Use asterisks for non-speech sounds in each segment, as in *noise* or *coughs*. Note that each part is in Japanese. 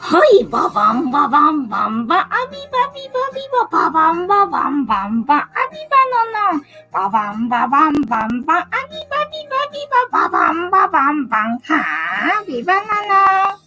はい、ババンババンバンバ、アビバビバビバ、ババンババンバンバ、アビバノノン、ババンババンバンバ、アビバビバビバ、ババンババンバン、はー、ビバノノン。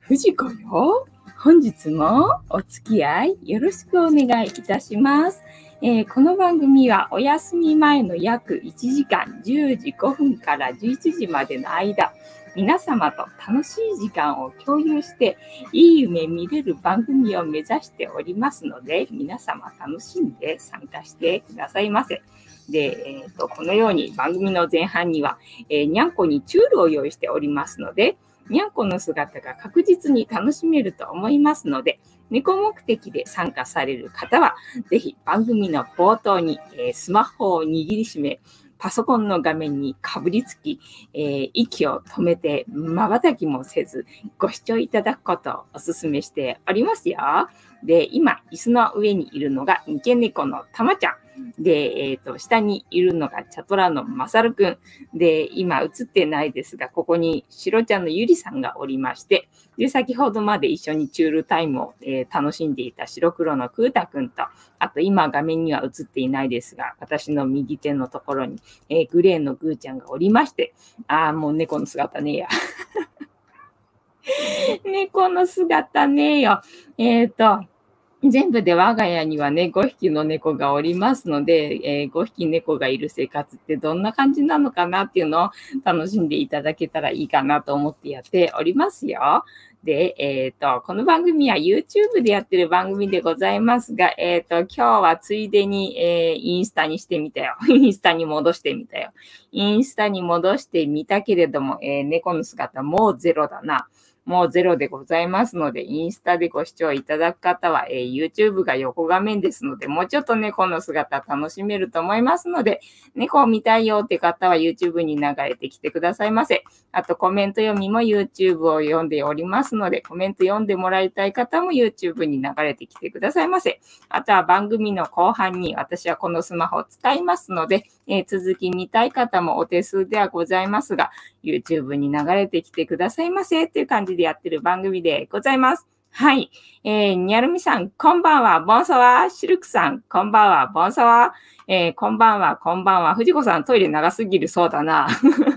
藤子よ。本日もお付き合いよろしくお願いいたします。えーこの番組はお休み前の約1時間10時5分から11時までの間、皆様と楽しい時間を共有して、いい夢見れる番組を目指しておりますので、皆様楽しんで参加してくださいませ。で、えーとこのように番組の前半には、えーにゃんこにチュールを用意しておりますので、にゃんこの姿が確実に楽しめると思いますので、猫目的で参加される方は、ぜひ番組の冒頭に、えースマホを握りしめ、パソコンの画面にかぶりつき、えー息を止めて瞬きもせず、ご視聴いただくことをお勧めしておりますよ。で、今、椅子の上にいるのが、三毛猫のたまちゃん。で、えっ、と、下にいるのがチャトラのまさるくん。で、今映ってないですが、ここにシロちゃんのゆりさんがおりまして、で、先ほどまで一緒にチュールタイムを、えー楽しんでいた白黒のクータくんと、あと今画面には映っていないですが、私の右手のところに、えーグレーのグーちゃんがおりまして、ああ、もう猫の姿ねえや。*laughs* 猫の姿ねえよ。えっ、と、全部で我が家にはね、5匹の猫がおりますので、えー5匹猫がいる生活ってどんな感じなのかなっていうのを楽しんでいただけたらいいかなと思ってやっておりますよ。で、えっ、と、この番組は YouTube でやってる番組でございますが、えっ、と、今日はついでに、えーインスタにしてみたよ。*laughs* インスタに戻してみたよ。インスタに戻してみたけれども、えー猫の姿もうゼロだな。もうゼロでございますので、インスタでご視聴いただく方は、えー YouTube が横画面ですので、もうちょっと猫の姿楽しめると思いますので、猫を見たいよって方は YouTube に流れてきてくださいませ。あとコメント読みも YouTube を読んでおりますので、コメント読んでもらいたい方も YouTube に流れてきてくださいませ。あとは番組の後半に私はこのスマホを使いますので、えー続き見たい方もお手数ではございますが、YouTube に流れてきてくださいませっていう感じででやってる番組でございます。はい。えー、にゃるみさん、こんばんは、ボンサワー。シルクさん、こんばんは、ボンサワ。えー、こんばんは、こんばんは。藤子さん、トイレ長すぎるそうだな。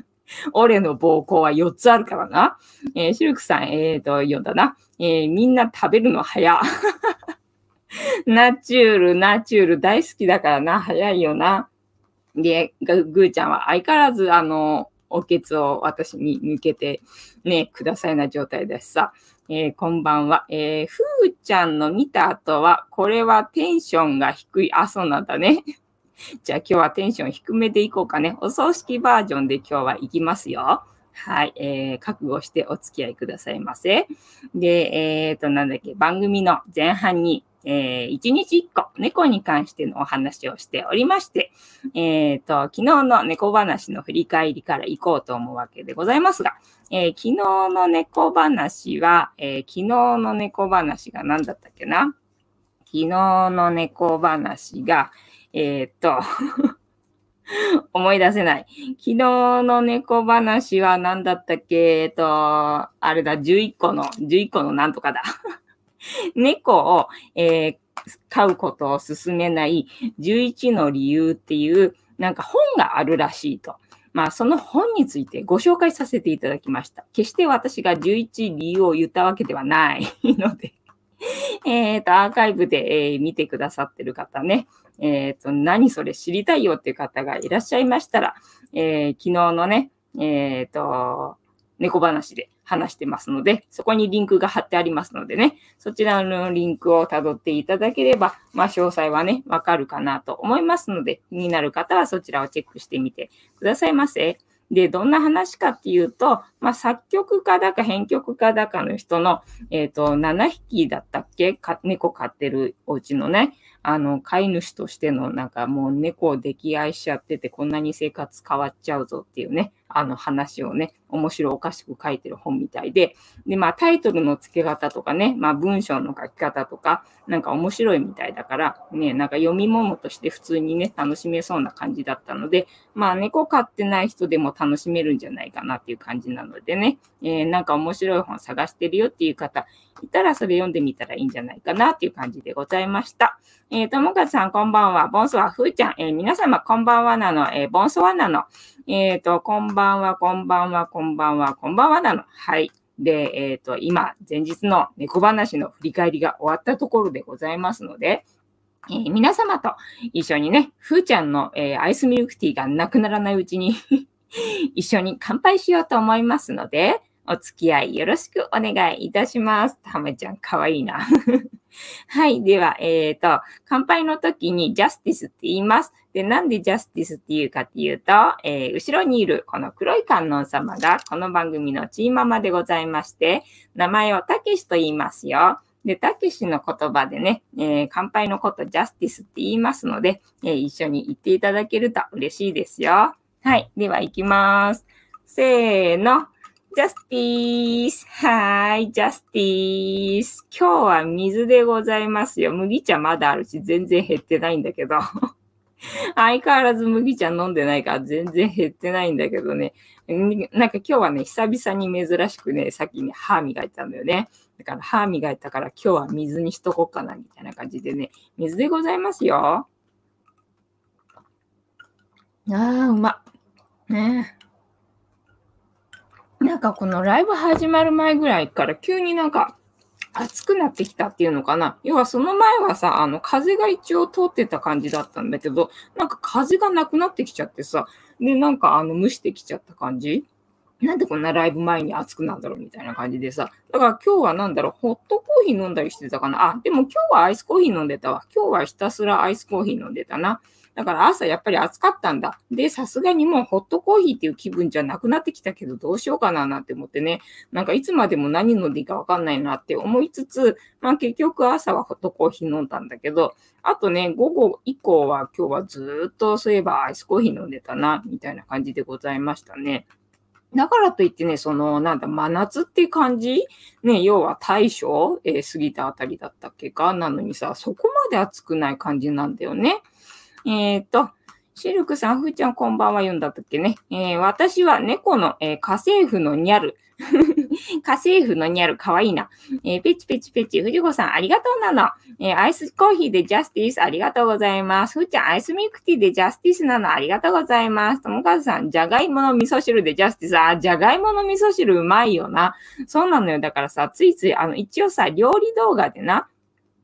*laughs* 俺の膀胱は4つあるからな。えーシルクさん、えーと、読んだな。えーみんな食べるの早。*laughs* ナチュール、ナチュール大好きだからな。早いよな。で、ググーちゃんは相変わらず、あの、おけつを私に向けてね、くださいな状態ですさ。えーこんばんは。えーふーちゃんの見た後は、これはテンションが低い。あ、そうなんだね。*laughs* じゃあ今日はテンション低めでいこうかね。お葬式バージョンで今日は行きますよ。はい、えー覚悟してお付き合いくださいませ。で、えっ、と、なんだっけ、番組の前半に、えー、1日1個、猫に関してのお話をしておりまして、えっ、と、昨日の猫話の振り返りから行こうと思うわけでございますが、えー昨日の猫話は、えー昨日の猫話が何だったっけな？昨日の猫話が、えっ、と、*laughs* 思い出せない。昨日の猫話は何だったっけ？えっと、あれだ、11個の、11個のなんとかだ。*laughs* 猫を、えー飼うことを勧めない11の理由っていう、なんか本があるらしいと。まあ、その本についてご紹介させていただきました。決して私が11理由を言ったわけではないので、*laughs* えっと、アーカイブで、え見てくださってる方ね、えっ、と、何それ知りたいよっていう方がいらっしゃいましたら、えー昨日のね、えっ、と、猫話で話してますので、そこにリンクが貼ってありますのでね、そちらのリンクを辿っていただければ、まあ、詳細はね、わかるかなと思いますので、気になる方はそちらをチェックしてみてくださいませ。で、どんな話かっていうと、まあ、作曲家だか編曲家だかの人の、えっ、と、7匹だったっけ？猫飼ってるお家のね、あの、飼い主としての、なんかもう猫を溺愛しちゃってて、こんなに生活変わっちゃうぞっていうね、あの話をね、面白おかしく書いてる本みたいで、で、まあタイトルの付け方とかね、まあ文章の書き方とか、なんか面白いみたいだから、ね、なんか読み物として普通にね、楽しめそうな感じだったので、まあ猫飼ってない人でも楽しめるんじゃないかなっていう感じなのでね、えー、なんか面白い本探してるよっていう方いたらそれ読んでみたらいいんじゃないかなっていう感じでございました。えー、ともかさんこんばんは。ボンスはふーちゃん。えー、皆様こんばんはなの。えー、ボンスはなの。えっ、ー、と、こんばんは、こんばんは、こんばんは、こんばんはなの。はい。で、えっ、ー、と、今、前日の猫話の振り返りが終わったところでございますので、えー、皆様と一緒にね、ふーちゃんの、え、アイスミルクティーがなくならないうちに *laughs* 一緒に乾杯しようと思いますので、お付き合いよろしくお願いいたします。たまちゃん、かわいいな。*laughs* はい。では、えっ、ー、と、乾杯の時にジャスティスって言います。で、なんでジャスティスって言うかっていうと、えー、後ろにいるこの黒い観音様がこの番組のチーママでございまして、名前をたけしと言いますよ。で、たけしの言葉でね、えー、乾杯のことジャスティスって言いますので、えー、一緒に言っていただけると嬉しいですよ。はい。では、行きます。せーの。ジャスティース。はーい、ジャスティース。今日は水でございますよ。麦茶まだあるし、全然減ってないんだけど。*laughs* 相変わらず麦茶飲んでないから全然減ってないんだけどね。なんか今日はね、久々に珍しくね、さっきね、歯磨いたんだよね。だから歯磨いたから今日は水にしとこうかな、みたいな感じでね。水でございますよ。ああ、うま。ねなんかこのライブ始まる前ぐらいから急になんか暑くなってきたっていうのかな。要はその前はさ、あの風が一応通ってた感じだったんだけど、なんか風がなくなってきちゃってさ、で、なんかあの蒸してきちゃった感じ？なんでこんなライブ前に暑くなんだろうみたいな感じでさ。だから今日はなんだろう、ホットコーヒー飲んだりしてたかな？あ、でも今日はアイスコーヒー飲んでたわ。今日はひたすらアイスコーヒー飲んでたな。だから朝やっぱり暑かったんだ。で、さすがにもうホットコーヒーっていう気分じゃなくなってきたけど、どうしようかななんて思ってね。なんかいつまでも何飲んでいいかわかんないなって思いつつ、まあ結局朝はホットコーヒー飲んだんだけど、あとね、午後以降は今日はずっとそういえばアイスコーヒー飲んでたな、みたいな感じでございましたね。だからといってね、その、なんだ、真夏っていう感じ？ね、要は大正、えー、過ぎたあたりだったっけか？なのにさ、そこまで暑くない感じなんだよね。えっ、と、シルクさん、ふーちゃんこんばんは読んだときね、えー、私は猫の、えー、家政婦のニャル。*laughs* 家政婦のニャル、かわいいな。えー、ペチペチペチ、藤子さん、ありがとうなの。えー、アイスコーヒーでジャスティス、ありがとうございます。ふーちゃん、アイスミルクティーでジャスティスなの、ありがとうございます。ともかずさん、じゃがいもの味噌汁でジャスティス、あ、じゃがいもの味噌汁うまいよな。そうなのよ。だからさ、ついつい、あの、一応さ、料理動画でな、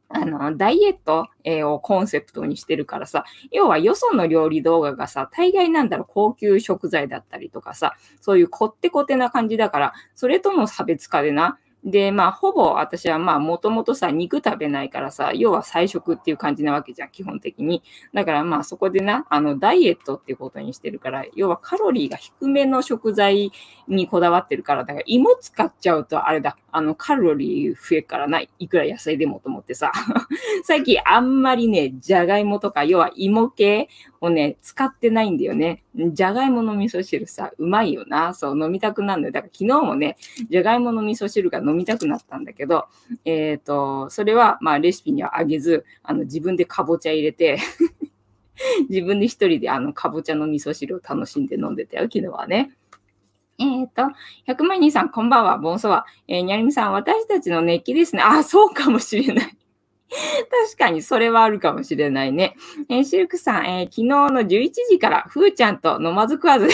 あの、ダイエット、え、をコンセプトにしてるからさ、要はよその料理動画がさ、大概なんだろう、高級食材だったりとかさ、そういうこってこてな感じだから、それとも差別化でな、で、まあ、ほぼ私はまあ、もともとさ、肉食べないからさ、要は菜食っていう感じなわけじゃん、基本的に。だからまあ、そこでな、あの、ダイエットっていうことにしてるから、要はカロリーが低めの食材にこだわってるから、だから芋使っちゃうとあれだ、あの、カロリー増えからない。いくら野菜でもと思ってさ。*laughs* 最近あんまりね、じゃがいもとか、要は芋系をね、使ってないんだよね。じゃがいもの味噌汁さ、うまいよな。そう、飲みたくなるのよ。だから昨日もね、じゃがいもの味噌汁が飲みたくなったんだけど、えっ、ー、と、それは、まあ、レシピにはあげず、あの、自分でかぼちゃ入れて *laughs* 自分で一人であの、かぼちゃの味噌汁を楽しんで飲んでたよ、昨日はね。えっ、ー、と、100万人さん、こんばんは、ボンソワ。えー、にゃりみさん、私たちの熱気ですね。あ、そうかもしれない。*laughs* 確かにそれはあるかもしれないね。えー、シルクさん、えー、昨日の11時からふーちゃんと飲まず食わず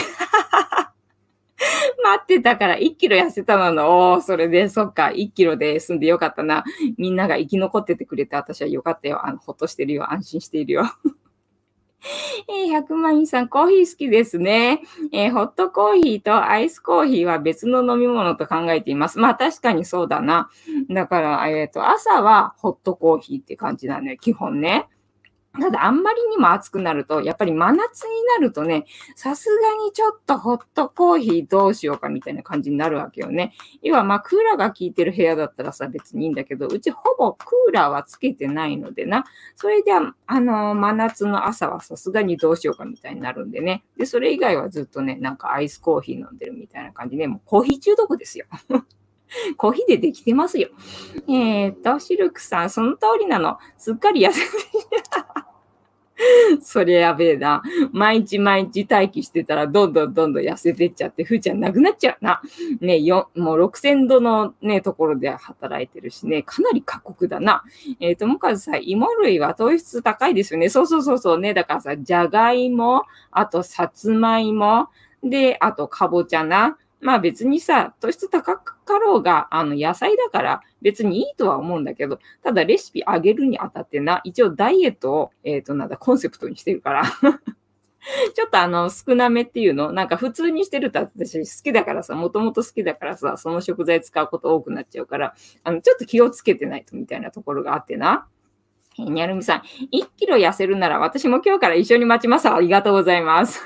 待ってたから1キロ痩せたのの、お、それで、そっか、1キロで済んでよかったな。みんなが生き残っててくれて、私はよかったよ。あの、ほっとしてるよ。安心しているよ。*laughs* えー、100万円さん、コーヒー好きですね。えー、ホットコーヒーとアイスコーヒーは別の飲み物と考えています。まあ確かにそうだな。だから、えっ、ー、と、朝はホットコーヒーって感じなのよ、基本ね。ただ、あんまりにも暑くなると、やっぱり真夏になるとね、さすがにちょっとホットコーヒーどうしようかみたいな感じになるわけよね。要は、まあ、クーラーが効いてる部屋だったらさ、別にいいんだけど、うちほぼクーラーはつけてないのでな。それで、あの、真夏の朝はさすがにどうしようかみたいになるんでね。で、それ以外はずっとね、なんかアイスコーヒー飲んでるみたいな感じで、もうコーヒー中毒ですよ。*laughs* コーヒーでできてますよ。えー、っと、シルクさん、その通りなの。すっかり痩せて *laughs* それやべえな。毎日毎日待機してたら、どんどんどんどん痩せてっちゃって、ふーちゃんなくなっちゃうな。ね、よ、もう6000度のね、ところで働いてるしね、かなり過酷だな。えっ、ー、と、もかずさ、芋類は糖質高いですよね。そうそうそうそうね。だからさ、じゃがいも、あとさつまいも、で、あとかぼちゃな。まあ別にさ、糖質高かろうが、あの野菜だから別にいいとは思うんだけど、ただレシピ上げるにあたってな、一応ダイエットを、えっ、ー、となんだ、コンセプトにしてるから *laughs* ちょっとあの、少なめっていうの、なんか普通にしてると私好きだからさ、もともと好きだからさ、その食材使うこと多くなっちゃうから、あの、ちょっと気をつけてないとみたいなところがあってな。にゃるみさん、1キロ痩せるなら私も今日から一緒に待ちます。ありがとうございます。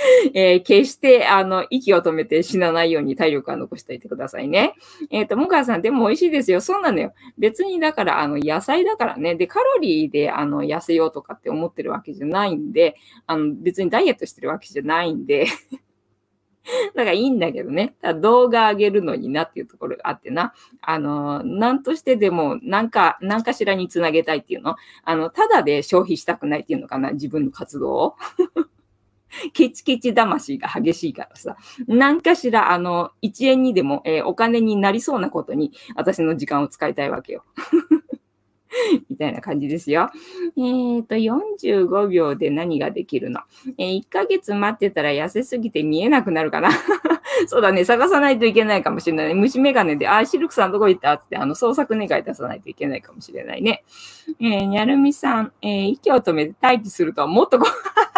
*laughs* えー、決して、あの、息を止めて死なないように体力は残しておいてくださいね。えっ、ー、と、もかさん、でも美味しいですよ。そうなのよ。別に、だから、あの、野菜だからね。で、カロリーで、あの、痩せようとかって思ってるわけじゃないんで、あの、別にダイエットしてるわけじゃないんで *laughs* だからいいんだけどね。動画上げるのになっていうところがあってな。あの、なんとしてでも、なんか、なんかしらにつなげたいっていうの。あの、ただで消費したくないっていうのかな。自分の活動を。*laughs* ケチケチ魂が激しいからさ、何かしら、あの、1円にでも、えー、お金になりそうなことに、私の時間を使いたいわけよ。*laughs* みたいな感じですよ。えっ、ー、と、45秒で何ができるの、えー、?1 ヶ月待ってたら痩せすぎて見えなくなるかな？*laughs* そうだね、探さないといけないかもしれない。虫眼鏡で、あ、シルクさんどこ行った？って、あの、創作願い出さないといけないかもしれないね。えー、にゃるみさん、えー、息を止めて待機するとはもっとこう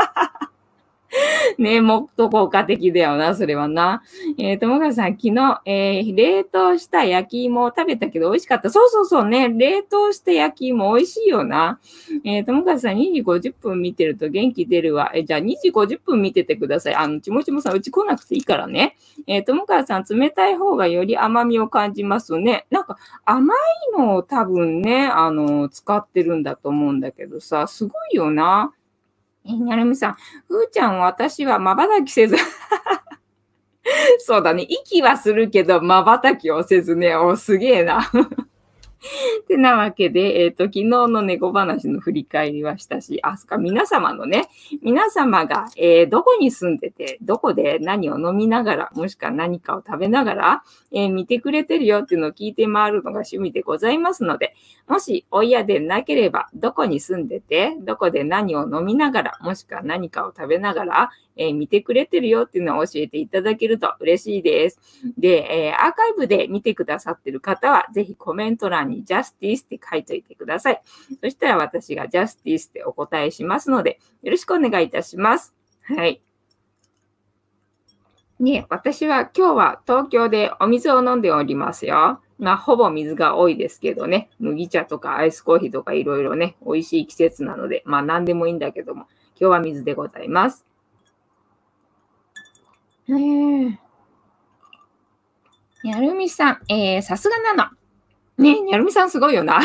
*laughs* ねえもっと効果的だよな、それはな。えー、ともかさん、昨日、えー、冷凍した焼き芋を食べたけど美味しかった。そうそうそうね。冷凍した焼き芋美味しいよな。えー、ともかさん、2時50分見てると元気出るわ。えじゃあ2時50分見ててください。あの、ちもちもさん、うち来なくていいからね。えー、ともかさん、冷たい方がより甘みを感じますね。なんか、甘いのを多分ね、あの、使ってるんだと思うんだけどさ、すごいよな。えなるみさん、ふーちゃん、私は瞬きせず *laughs* そうだね。息はするけど、瞬きをせずね。お、すげえな *laughs* てなわけで、えっ、ー、と、昨日の猫話の振り返りはしたし、あ、そか、皆様のね、皆様が、えー、どこに住んでて、どこで何を飲みながら、もしくは何かを食べながら、えー、見てくれてるよっていうのを聞いて回るのが趣味でございますので、もしお嫌でなければ、どこに住んでて、どこで何を飲みながら、もしくは何かを食べながら、え、見てくれてるよっていうのを教えていただけると嬉しいです。で、え、アーカイブで見てくださってる方は、ぜひコメント欄にジャスティスって書いといてください。そしたら私がジャスティスってお答えしますので、よろしくお願いいたします。はい。ね、私は今日は東京でお水を飲んでおりますよ。まあ、ほぼ水が多いですけどね、麦茶とかアイスコーヒーとかいろいろね、美味しい季節なので、まあ何でもいいんだけども、今日は水でございます。えー、にゃるみさん、えー、さすがなの。ねやるみさんすごいよな。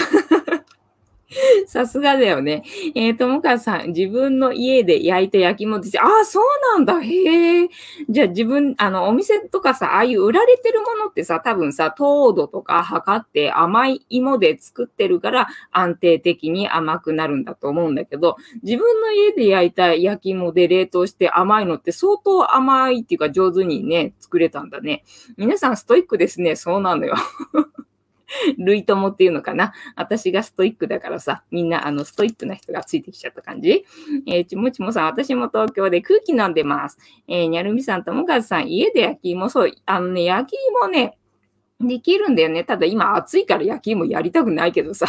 *laughs* さすがだよね。えー、ともかさん、自分の家で焼いた焼き芋です。ああ、そうなんだ。へえ。じゃあ自分、あの、お店とかさ、ああいう売られてるものってさ、多分さ、糖度とか測って甘い芋で作ってるから安定的に甘くなるんだと思うんだけど、自分の家で焼いた焼き芋で冷凍して甘いのって相当甘いっていうか上手にね、作れたんだね。皆さんストイックですね。そうなのよ。*laughs* 類友っていうのかな。私がストイックだからさ、みんなあのストイックな人がついてきちゃった感じ。えー、ちもちもさん、私も東京で空気飲んでます。えー、にゃるみさん、ともかずさん、家で焼き芋、そう、あのね、焼き芋ね、できるんだよね。ただ今暑いから焼き芋やりたくないけどさ。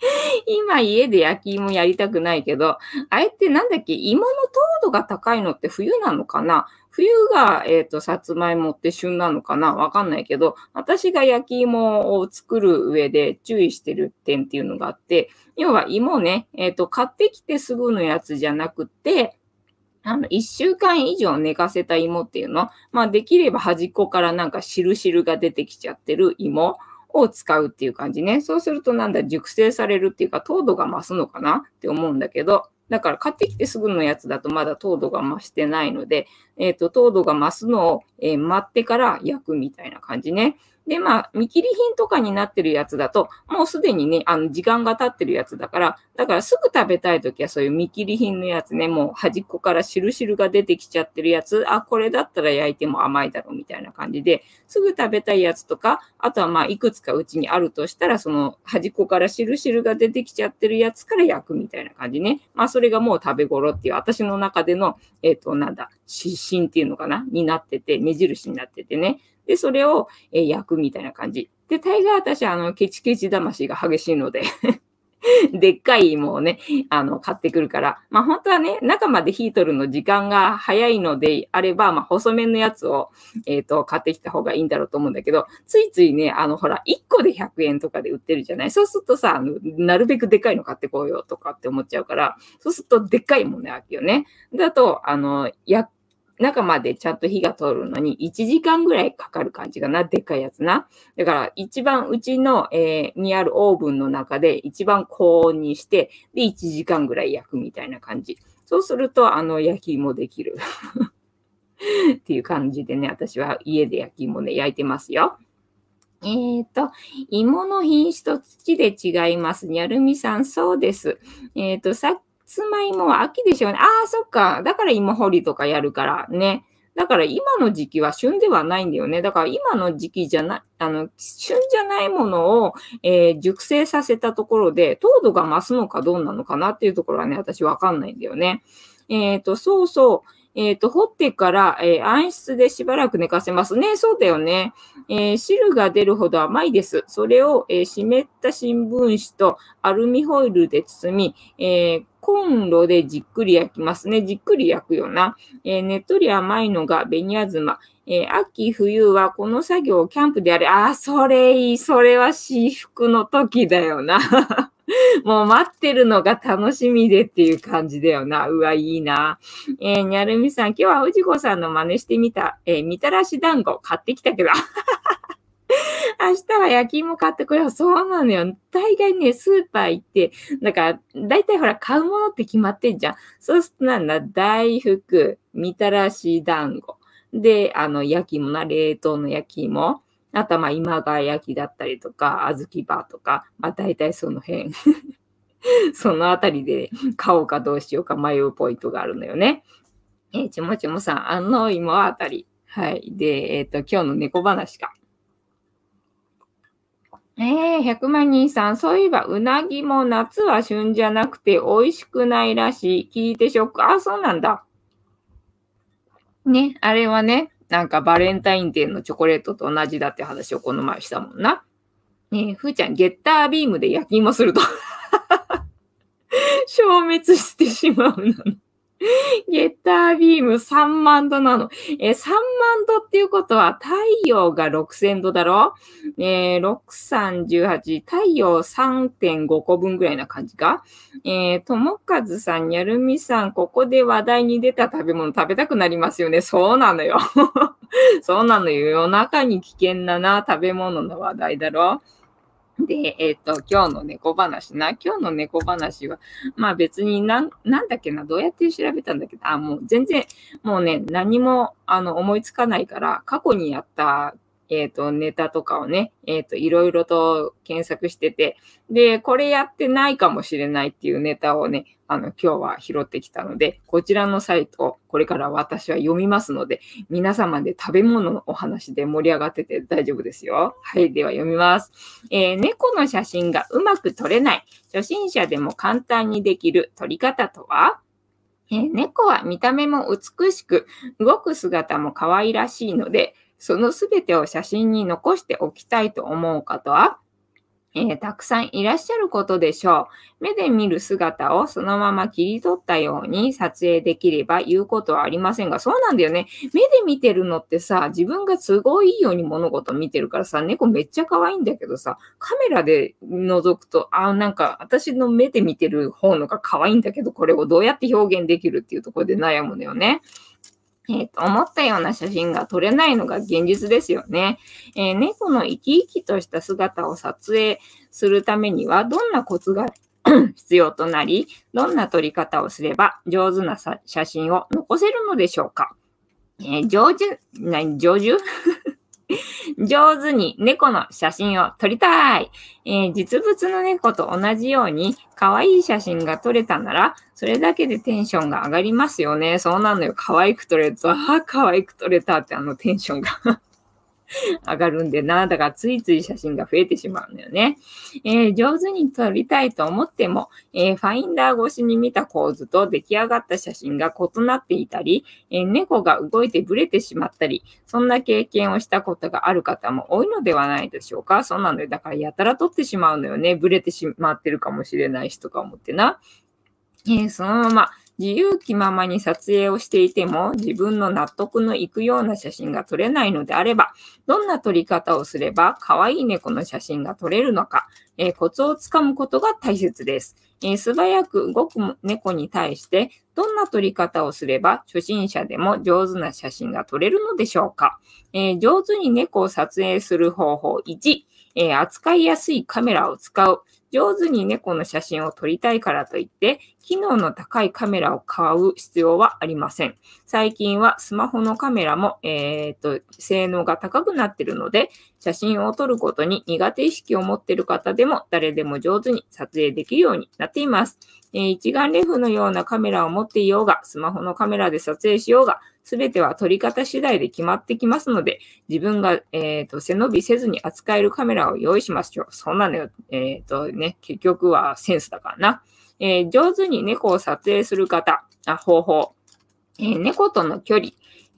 *laughs* 今家で焼き芋やりたくないけど、あれってなんだっけ？芋の糖度が高いのって冬なのかな？冬が、えっ、ー、と、さつまいもって旬なのかな？わかんないけど、私が焼き芋を作る上で注意してる点っていうのがあって、要は芋ね、えっ、ー、と、買ってきてすぐのやつじゃなくて、あの、一週間以上寝かせた芋っていうの、まあ、できれば端っこからなんかしるしるが出てきちゃってる芋？を使うっていう感じね。そうするとなんだ、熟成されるっていうか、糖度が増すのかなって思うんだけど、だから買ってきてすぐのやつだとまだ糖度が増してないので、えっ、ー、と、糖度が増すのを、えー、待ってから焼くみたいな感じね。で、まあ、見切り品とかになってるやつだと、もうすでにね、あの、時間が経ってるやつだから、だからすぐ食べたいときはそういう見切り品のやつね、もう端っこからしるしるが出てきちゃってるやつ、あ、これだったら焼いても甘いだろうみたいな感じで、すぐ食べたいやつとか、あとはまあ、いくつかうちにあるとしたら、その端っこからしるしるが出てきちゃってるやつから焼くみたいな感じね。まあ、それがもう食べ頃っていう、私の中での、えっ、ー、と、なんだ、指針っていうのかな？になってて、目印になっててね。で、それを、え焼くみたいな感じ。で、大概私、あの、ケチケチ魂が激しいので *laughs* でっかい芋をね、あの、買ってくるから、まあ本当はね、中まで火取るの時間が早いのであれば、まあ細麺のやつを、えっ、ー、と、買ってきた方がいいんだろうと思うんだけど、ついついね、あの、ほら、1個で100円とかで売ってるじゃない？そうするとさ、あのなるべくでっかいの買ってこうよとかって思っちゃうから、そうするとでっかいもんね、あきよね。だと、あの、や中までちゃんと火が通るのに1時間ぐらいかかる感じかな。でっかいやつな。だから一番うちの、えー、にあるオーブンの中で一番高温にして、で、1時間ぐらい焼くみたいな感じ。そうすると、あの、焼き芋できる。*laughs* っていう感じでね、私は家で焼き芋ね、焼いてますよ。えっ、ー、と、芋の品種と土で違います。にゃるみさん、そうです。えっ、ー、と、さっつまいもは秋でしょうね。ああ、そっか。だから芋掘りとかやるからね。だから今の時期は旬ではないんだよね。だから今の時期じゃない、あの、旬じゃないものを、えー、熟成させたところで、糖度が増すのかどうなのかなっていうところはね、私わかんないんだよね。えっ、ー、と、そうそう。えっ、ー、と、掘ってから、えー、暗室でしばらく寝かせますね。そうだよね。えー、汁が出るほど甘いです。それを、え湿った新聞紙とアルミホイルで包み、えコンロでじっくり焼きますね。じっくり焼くよな。えねっとり甘いのが紅あずま。え秋、冬はこの作業をキャンプでやれ。あ、それいい。それは私服の時だよな。*laughs* もう待ってるのが楽しみでっていう感じだよな。うわ、いいな。えー、にゃるみさん、今日は藤子さんの真似してみた。えー、みたらし団子買ってきたけど。*laughs* *laughs* 明日は焼き芋買ってこよう。そうなのよ。大概ね、スーパー行って、だから、大体ほら、買うものって決まってんじゃん。そうするとなんだ、大福、みたらし団子。で、あの、焼き芋な、冷凍の焼き芋。あとは今川焼きだったりとか、小豆バーとか、まあ大体その辺 *laughs* そのあたりで買おうかどうしようか迷うポイントがあるのよね。えー、ちもちもさん、あの芋あたり。はい。で、えっ、ー、と、今日の猫話か。えー、100万人さん、そういえば、うなぎも夏は旬じゃなくて美味しくないらしい。聞いてショック。あ、そうなんだ。ね、あれはね、なんかバレンタインデーのチョコレートと同じだって話をこの前したもんな。ねえ、ふーちゃん、ゲッタービームで焼き芋すると *laughs* 消滅してしまうの。*laughs* ゲッタービーム3万度なの。えー、3万度っていうことは太陽が6000度だろ？えー、6318、太陽3.5個分ぐらいな感じか？えー、ともかずさん、にゃるみさん、ここで話題に出た食べ物食べたくなりますよね。そうなのよ。*laughs* そうなのよ。夜中に危険なな食べ物の話題だろ？*laughs* で、えっ、ー、と、今日の猫話な。今日の猫話は、まあ別になん、なんだっけな、どうやって調べたんだっけど、あ、もう全然、もうね、何も、あの、思いつかないから、過去にやったえっ、ー、と、ネタとかをね、えっ、ー、と、いろいろと検索してて、で、これやってないかもしれないっていうネタをね、あの、今日は拾ってきたので、こちらのサイトをこれから私は読みますので、皆様で食べ物のお話で盛り上がってて大丈夫ですよ。はい、では読みます。えー、猫の写真がうまく撮れない、初心者でも簡単にできる撮り方とは？え、猫は見た目も美しく、動く姿も可愛らしいので、そのすべてを写真に残しておきたいと思う方は、えー、たくさんいらっしゃることでしょう。目で見る姿をそのまま切り取ったように撮影できれば言うことはありませんが、そうなんだよね。目で見てるのってさ、自分が都合いいように物事見てるからさ、猫めっちゃ可愛いんだけどさ、カメラで覗くと、あ、なんか私の目で見てる方のが可愛いんだけど、これをどうやって表現できるっていうところで悩むのよね。えー、と思ったような写真が撮れないのが現実ですよね。えー、猫の生き生きとした姿を撮影するためにはどんなコツが *coughs* 必要となり、どんな撮り方をすれば上手な写真を残せるのでしょうか。えー、上手、何、上手？*laughs* *laughs* 上手に猫の写真を撮りたい、えー、実物の猫と同じように可愛い写真が撮れたなら、それだけでテンションが上がりますよね。そうなのよ。可愛く撮れると、ああ、可愛く撮れたってあのテンションが *laughs* 上がるんでな。だからついつい写真が増えてしまうのよね。えー、上手に撮りたいと思っても、えー、ファインダー越しに見た構図と出来上がった写真が異なっていたり、えー、猫が動いてブレてしまったり、そんな経験をしたことがある方も多いのではないでしょうか。そうなのよ。だからやたら撮ってしまうのよね。ブレてしまってるかもしれないしとか思ってな。えー、そのまま自由気ままに撮影をしていても自分の納得のいくような写真が撮れないのであれば、どんな撮り方をすれば可愛い猫の写真が撮れるのか、えー、コツをつかむことが大切です。えー、素早く動く猫に対してどんな撮り方をすれば初心者でも上手な写真が撮れるのでしょうか、えー、上手に猫を撮影する方法1、え扱いやすいカメラを使う。上手に猫の写真を撮りたいからといって、機能の高いカメラを買う必要はありません。最近はスマホのカメラも、えーと、性能が高くなっているので、写真を撮ることに苦手意識を持っている方でも誰でも上手に撮影できるようになっています。えー、一眼レフのようなカメラを持っていようが、スマホのカメラで撮影しようが、すべては撮り方次第で決まってきますので、自分が、えーと、背伸びせずに扱えるカメラを用意しましょう。そんなのよ、えっ、ー、とね、結局はセンスだからな。えー、上手に猫を撮影する方、あ方法、えー、猫との距離、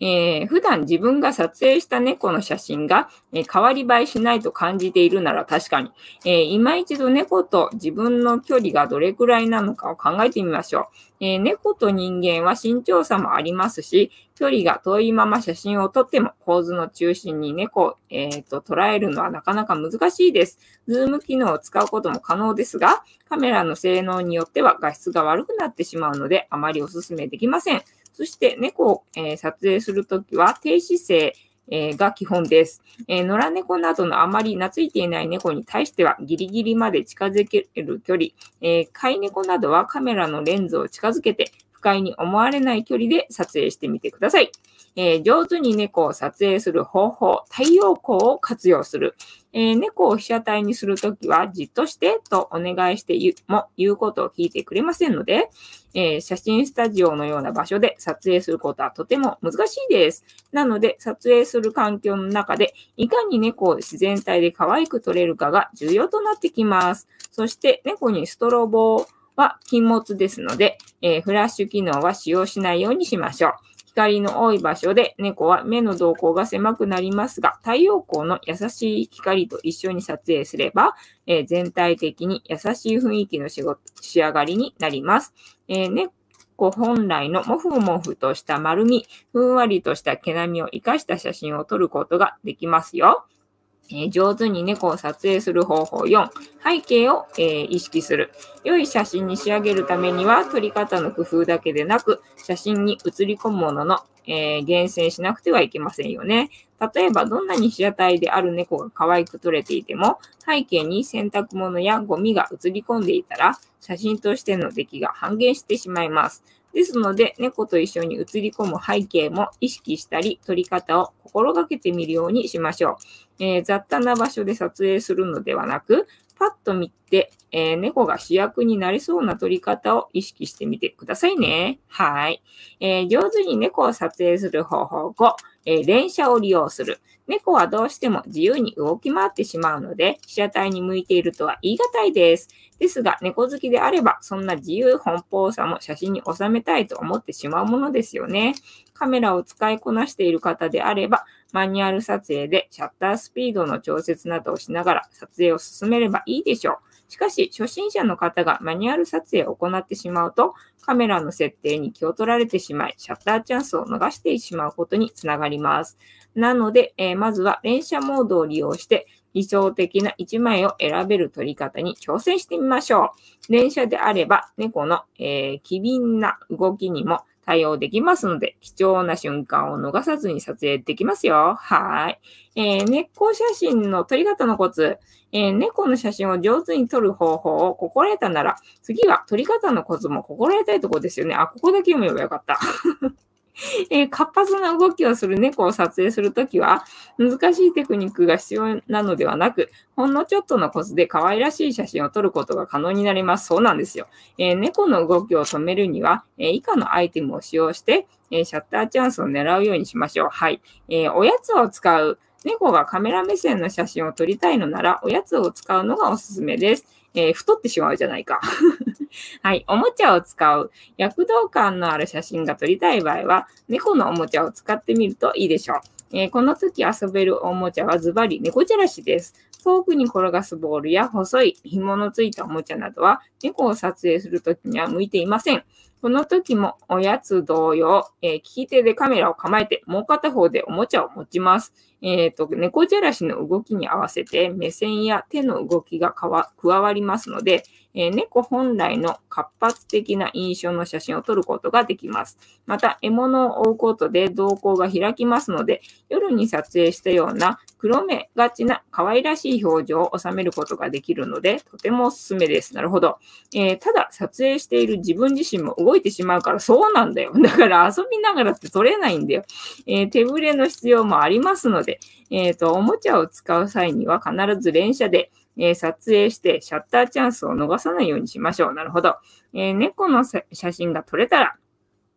えー、普段自分が撮影した猫の写真が、えー、変わり映えしないと感じているなら確かに、えー、今一度猫と自分の距離がどれくらいなのかを考えてみましょう。え猫と人間は身長差もありますし、距離が遠いまま写真を撮っても構図の中心に猫を、えーと、捉えるのはなかなか難しいです。ズーム機能を使うことも可能ですが、カメラの性能によっては画質が悪くなってしまうので、あまりお勧めできません。そして猫を、えー、撮影するときは低姿勢、えー、が基本です、えー、野良猫などのあまり懐いていない猫に対してはギリギリまで近づける距離、えー、飼い猫などはカメラのレンズを近づけて不快に思われない距離で撮影してみてください。えー、上手に猫を撮影する方法、太陽光を活用する。えー、猫を被写体にするときは、じっとしてとお願いしても言うことを聞いてくれませんので、えー、写真スタジオのような場所で撮影することはとても難しいです。なので、撮影する環境の中で、いかに猫を自然体で可愛く撮れるかが重要となってきます。そして、猫にストロボは禁物ですので、えー、フラッシュ機能は使用しないようにしましょう。光の多い場所で猫は目の動向が狭くなりますが、太陽光の優しい光と一緒に撮影すれば、えー、全体的に優しい雰囲気の仕仕上がりになります。えー、猫本来のもふもふとした丸み、ふんわりとした毛並みを活かした写真を撮ることができますよ。えー、上手に猫を撮影する方法4、背景を、えー、意識する。良い写真に仕上げるためには、撮り方の工夫だけでなく、写真に写り込むものの、えー、厳選しなくてはいけませんよね。例えば、どんなに被写体である猫が可愛く撮れていても、背景に洗濯物やゴミが写り込んでいたら、写真としての出来が半減してしまいます。ですので、猫と一緒に映り込む背景も意識したり、撮り方を心がけてみるようにしましょう。えー、雑多な場所で撮影するのではなく、パッと見て、えー、猫が主役になりそうな撮り方を意識してみてくださいね。はい。えー、上手に猫を撮影する方法5、えー、連写を利用する。猫はどうしても自由に動き回ってしまうので、被写体に向いているとは言い難いです。ですが、猫好きであれば、そんな自由奔放さも写真に収めたいと思ってしまうものですよね。カメラを使いこなしている方であれば、マニュアル撮影でシャッタースピードの調節などをしながら撮影を進めればいいでしょう。しかし、初心者の方がマニュアル撮影を行ってしまうと、カメラの設定に気を取られてしまい、シャッターチャンスを逃してしまうことにつながります。なので、えー、まずは連写モードを利用して、理想的な1枚を選べる撮り方に挑戦してみましょう。連写であれば、猫の、えー、機敏な動きにも対応できますので、貴重な瞬間を逃さずに撮影できますよ。はい。えー、猫写真の撮り方のコツ、えー、猫の写真を上手に撮る方法を心得たなら、次は撮り方のコツも心得たいところですよね。あ、ここだけ読めばよかった。えー、活発な動きをする猫を撮影するときは、難しいテクニックが必要なのではなく、ほんのちょっとのコツで可愛らしい写真を撮ることが可能になります。そうなんですよ。えー、猫の動きを止めるには、えー、以下のアイテムを使用して、えシャッターチャンスを狙うようにしましょう。はい。えおやつを使う。猫がカメラ目線の写真を撮りたいのなら、おやつを使うのがおすすめです。えー、太ってしまうじゃないか。*laughs* はい。おもちゃを使う。躍動感のある写真が撮りたい場合は、猫のおもちゃを使ってみるといいでしょう。えー、この時遊べるおもちゃはズバリ猫じゃらしです。遠くに転がすボールや細い紐のついたおもちゃなどは猫を撮影するときには向いていません。この時もおやつ同様、えー、利き手でカメラを構えて、もう片方でおもちゃを持ちます。えっ、ー、と、猫じゃらしの動きに合わせて目線や手の動きが加わりますので、えー、猫本来の活発的な印象の写真を撮ることができます。また、獲物を追うことで瞳孔が開きますので、夜に撮影したような黒目がちな可愛らしい表情を収めることができるので、とてもおすすめです。なるほど。えー、ただ、撮影している自分自身も動いてしまうからそうなんだよ。*laughs* だから遊びながらって撮れないんだよ。えー、手ぶれの必要もありますので、えっ、と、おもちゃを使う際には必ず連写で、え、撮影してシャッターチャンスを逃さないようにしましょう。なるほど。え、猫の写真が撮れたら、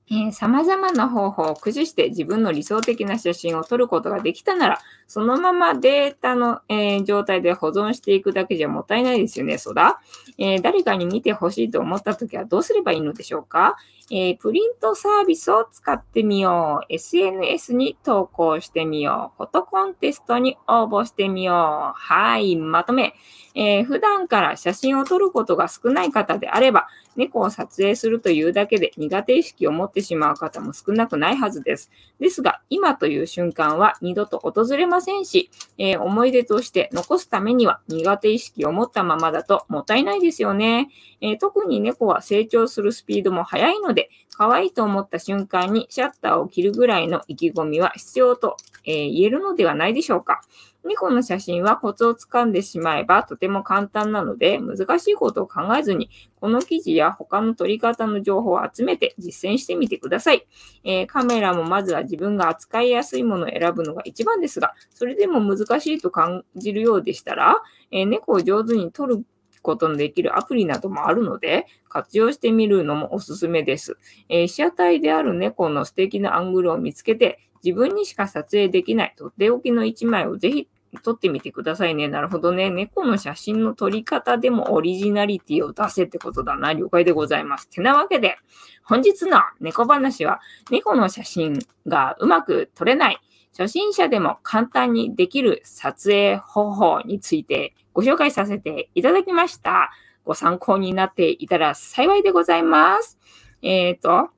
えー、様々な方法を駆使して自分の理想的な写真を撮ることができたなら、そのままデータの、えー、状態で保存していくだけじゃもったいないですよね、そうだ。えー、誰かに見てほしいと思ったときはどうすればいいのでしょうか、えー、プリントサービスを使ってみよう。SNS に投稿してみよう。フォトコンテストに応募してみよう。はい、まとめ。えー、普段から写真を撮ることが少ない方であれば、猫を撮影するというだけで苦手意識を持ってしまう方も少なくないはずです。ですが、今という瞬間は二度と訪れませんし、えー、思い出として残すためには苦手意識を持ったままだともったいないですよね。えー、特に猫は成長するスピードも速いので、可愛いと思った瞬間にシャッターを切るぐらいの意気込みは必要と、え、言えるのではないでしょうか。猫の写真はコツをつかんでしまえばとても簡単なので、難しいことを考えずに、この記事や他の撮り方の情報を集めて実践してみてください。えー、カメラもまずは自分が扱いやすいものを選ぶのが一番ですが、それでも難しいと感じるようでしたら、えー、猫を上手に撮ることのできるアプリなどもあるので、活用してみるのもおすすめです。えー、被写体である猫の素敵なアングルを見つけて、自分にしか撮影できないとっておきの一枚をぜひ撮ってみてくださいね。なるほどね。猫の写真の撮り方でもオリジナリティを出せってことだな。了解でございます。てなわけで、本日の猫話は、猫の写真がうまく撮れない、初心者でも簡単にできる撮影方法についてご紹介させていただきました。ご参考になっていたら幸いでございます。えっ、ー、と、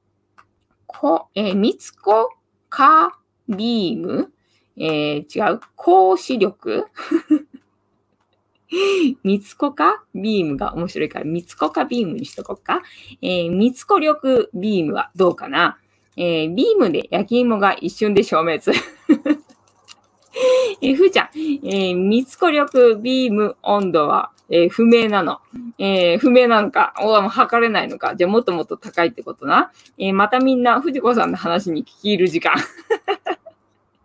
こ、えー、みつこかビームえー、違う。高視力？*laughs* みつこかビームが面白いから、みつこかビームにしとこうか。えー、みつこ力ビームはどうかな？えー、ビームで焼き芋が一瞬で消滅。*laughs* えー、ふーちゃん、えー、みつこ力ビーム温度は、えー、不明なの。えー、不明なのか、お測れないのか。じゃあもっともっと高いってことな。え、またみんな、藤子さんの話に聞き入る時間。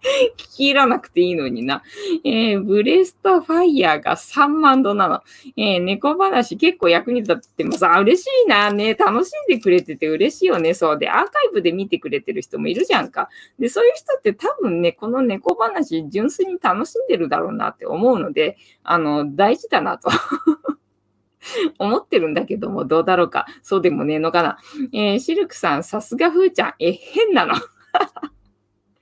*laughs* 聞き入らなくていいのにな。えー、ブレストファイヤーが3万度なの。えー、猫話結構役に立ってもさ、嬉しいな。ね、楽しんでくれてて嬉しいよね。そうで、アーカイブで見てくれてる人もいるじゃんか。で、そういう人って多分ね、この猫話純粋に楽しんでるだろうなって思うので、あの、大事だなと。*laughs* 思ってるんだけども、どうだろうか。そうでもねえのかな。えー、シルクさん、さすがふーちゃん。え、変なの。*laughs*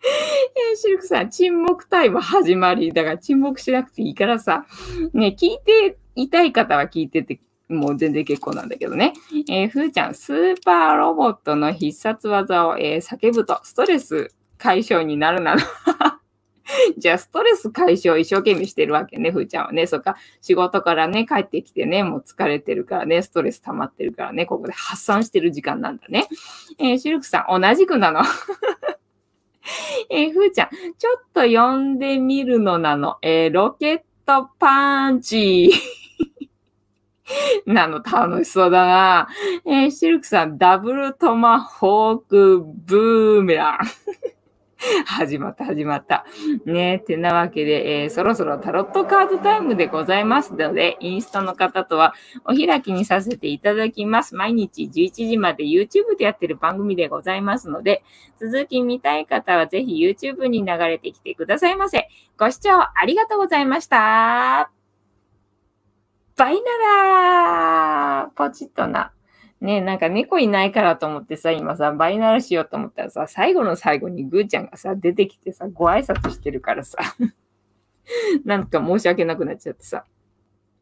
*laughs* えー、シルクさん、沈黙タイム始まり。だから沈黙しなくていいからさ、ね、聞いていたい方は聞いてて、もう全然結構なんだけどね。えー、ふーちゃん、スーパーロボットの必殺技を、えー、叫ぶとストレス解消になるなの。*laughs* じゃあ、ストレス解消一生懸命してるわけね、ふーちゃんはね。そっか、仕事からね、帰ってきてね、もう疲れてるからね、ストレス溜まってるからね、ここで発散してる時間なんだね。えー、シルクさん、同じくなの。*laughs* えー、ふーちゃん、ちょっと呼んでみるのなの。えー、ロケットパンチ。*laughs* なの、楽しそうだな。えー、シルクさん、ダブルトマホークブーメラン。*laughs* 始まった、始まった。ねえてなわけで、えー、そろそろタロットカードタイムでございますので、インスタの方とはお開きにさせていただきます。毎日11時まで YouTube でやってる番組でございますので、続き見たい方はぜひ YouTube に流れてきてくださいませ。ご視聴ありがとうございました。バイナラーポチッとな。ねなんか猫いないからと思ってさ、今さ、バイナルしようと思ったらさ、最後の最後にぐーちゃんがさ、出てきてさ、ご挨拶してるからさ、*laughs* なんか申し訳なくなっちゃってさ。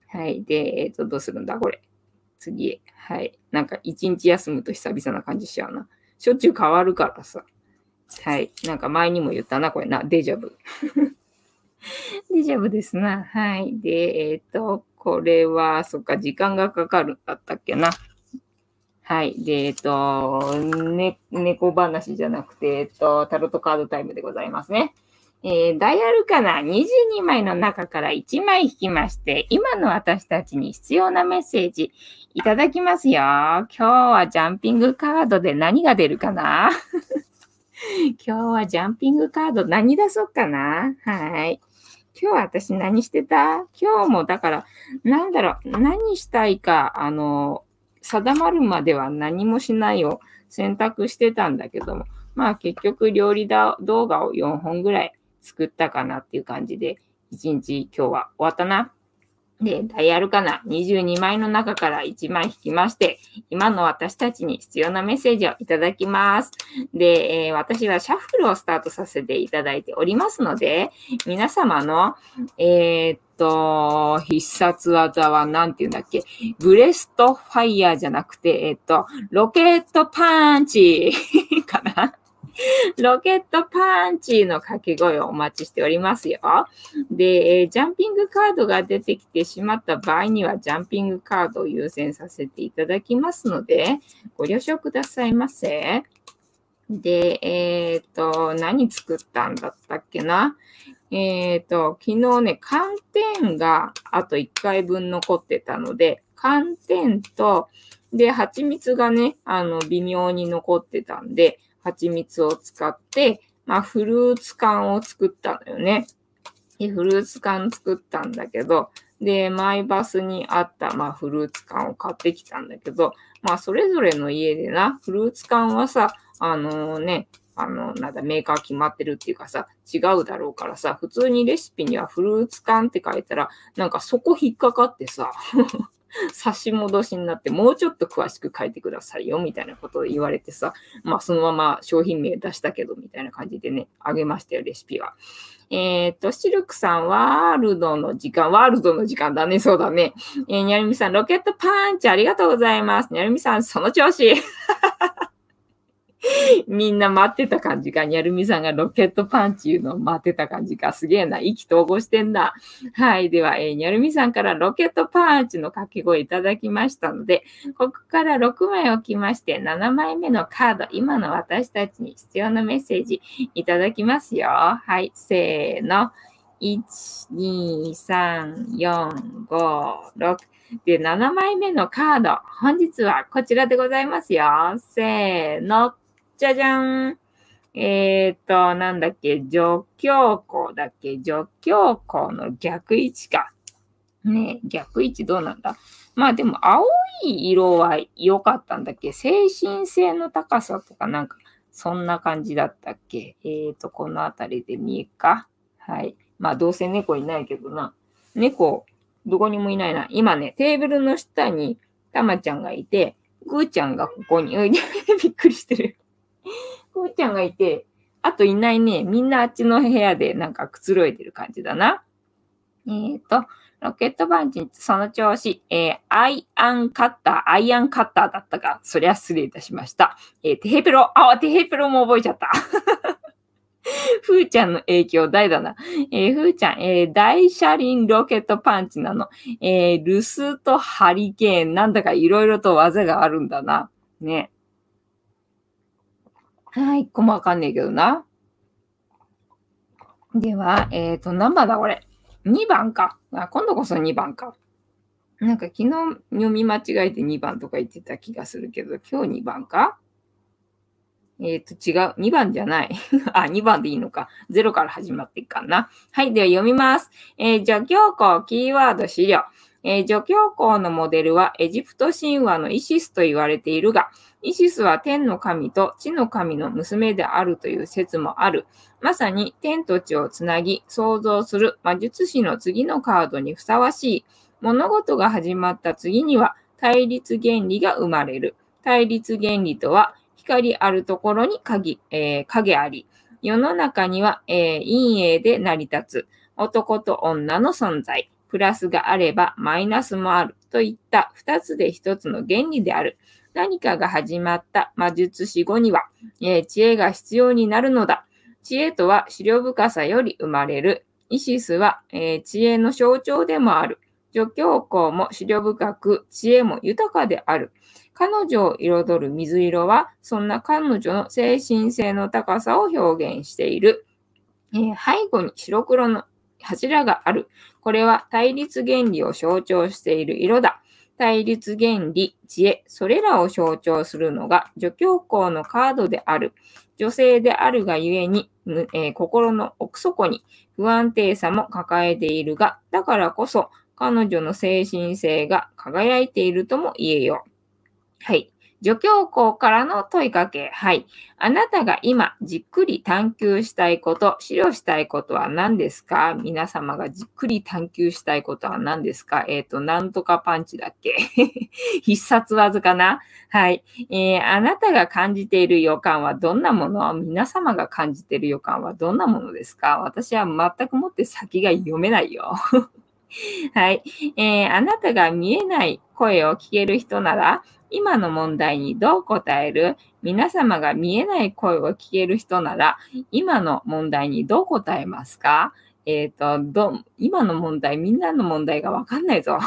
はい。で、えっ、ー、と、どうするんだこれ。次へ。はい。なんか一日休むと久々な感じしちゃうな。しょっちゅう変わるからさ。はい。なんか前にも言ったな、これな。デジャブ。*laughs* デジャブですな。はい。で、えっ、ー、と、これは、そっか、時間がかかるんだったっけな。はい。で、えっと、ね、猫話じゃなくて、えっと、タロットカードタイムでございますね。えー、ダイヤルカナ22枚の中から1枚引きまして、今の私たちに必要なメッセージいただきますよ。今日はジャンピングカードで何が出るかな？*laughs* 今日はジャンピングカード何出そうかな？はい。今日は私何してた？今日もだから、なんだろう、何したいか、あの、定まるまでは何もしないを選択してたんだけども、まあ結局料理だ動画を4本ぐらい作ったかなっていう感じで、1日今日は終わったな。で、ダイヤルかな ?22 枚の中から1枚引きまして、今の私たちに必要なメッセージをいただきます。で、えー、私はシャッフルをスタートさせていただいておりますので、皆様の、えー、っと、必殺技は何て言うんだっけ？ブレストファイヤーじゃなくて、えっと、ロケットパンチ *laughs* かな？*laughs* ロケットパンチの掛け声をお待ちしておりますよ。で、えジャンピングカードが出てきてしまった場合には、ジャンピングカードを優先させていただきますので、ご了承くださいませ。で、えっ、ー、と、何作ったんだったっけな？えっ、ー、と、昨日ね、寒天があと1回分残ってたので、寒天と、で、蜂蜜がね、あの、微妙に残ってたんで、蜂蜜を使って、まあ、フルーツ缶を作ったのよね。で、フルーツ缶作ったんだけど、で、マイバスにあった、まあ、フルーツ缶を買ってきたんだけど、まあ、それぞれの家でな、フルーツ缶はさ、あのー、ね、あの、なんだ、メーカー決まってるっていうかさ、違うだろうからさ、普通にレシピにはフルーツ缶って書いたら、なんかそこ引っかかってさ、差し戻しになって、もうちょっと詳しく書いてくださいよ、みたいなことを言われてさ、まあそのまま商品名出したけど、みたいな感じでね、あげましたよ、レシピは。えっ、ー、と、シルクさん、ワールドの時間、ワールドの時間だね、そうだね。えー、にゃるみさん、ロケットパンチありがとうございます。にゃるみさん、その調子。*laughs* みんな待ってた感じか。にゃるみさんがロケットパンチ言うのを待ってた感じか。すげえな。意気投合してんだ。はい。では、えー、にゃるみさんからロケットパンチの掛け声いただきましたので、ここから6枚置きまして、7枚目のカード、今の私たちに必要なメッセージいただきますよ。はい。せーの。1、2、3、4、5、6。で、7枚目のカード。本日はこちらでございますよ。せーの。じゃじゃん。えっ、ー、と、なんだっけ、除教校だっけ、除教校の逆位置か。ね逆位置どうなんだ？まあでも、青い色は良かったんだっけ？精神性の高さとかなんか、そんな感じだったっけ？えっ、ー、と、この辺りで見えか？はい。まあ、どうせ猫いないけどな。猫、どこにもいないな。今ね、テーブルの下にたまちゃんがいて、ぐーちゃんがここに、*laughs* びっくりしてる。ふーちゃんがいて、あといないね。みんなあっちの部屋でなんかくつろいでる感じだな。えっ、ー、と、ロケットパンチ、その調子、えー、アイアンカッター、アイアンカッターだったか、そりゃ失礼いたしました。えー、テヘペロ、あ、テヘペロも覚えちゃった。*laughs* ふーちゃんの影響大だな。えー、ふーちゃん、えー、大車輪ロケットパンチなの。えー、留守とハリケーン、なんだかいろいろと技があるんだな。ね。はい、一個もわかんねえけどな。では、えっ、ー、と、何番だこれ。2番か。あ、今度こそ2番か。なんか昨日読み間違えて2番とか言ってた気がするけど、今日2番かえっ、ー、と、違う。2番じゃない。*laughs* あ、2番でいいのか。0から始まっていくかな。はい。では読みます。えー、除教皇キーワード資料。えー、除教皇のモデルはエジプト神話のイシスと言われているが、イシスは天の神と地の神の娘であるという説もある。まさに天と地をつなぎ創造する魔術師の次のカードにふさわしい。物事が始まった次には対立原理が生まれる。対立原理とは光あるところに影,、えー、影あり。世の中には、えー、陰影で成り立つ男と女の存在。プラスがあればマイナスもあるといった二つで一つの原理である。何かが始まった魔術師後には、えー、知恵が必要になるのだ。知恵とは資料深さより生まれる。イシスは、えー、知恵の象徴でもある。助教皇も資料深く、知恵も豊かである。彼女を彩る水色は、そんな彼女の精神性の高さを表現している。えー、背後に白黒の柱がある。これは対立原理を象徴している色だ。対立原理、知恵、それらを象徴するのが女教皇のカードである。女性であるがゆえに、えー、心の奥底に不安定さも抱えているが、だからこそ彼女の精神性が輝いているとも言えよう。はい。助教校からの問いかけ。はい。あなたが今じっくり探求したいこと、資料したいことは何ですか？皆様がじっくり探求したいことは何ですか？えっ、ー、と、なんとかパンチだっけ？*laughs* 必殺技かな？はい、えー。あなたが感じている予感はどんなもの？皆様が感じている予感はどんなものですか？私は全くもって先が読めないよ。*laughs* はい、えー。あなたが見えない声を聞ける人なら、今の問題にどう答える？皆様が見えない声を聞ける人なら、今の問題にどう答えますか？えっ、ー、と、ど、今の問題、みんなの問題がわかんないぞ。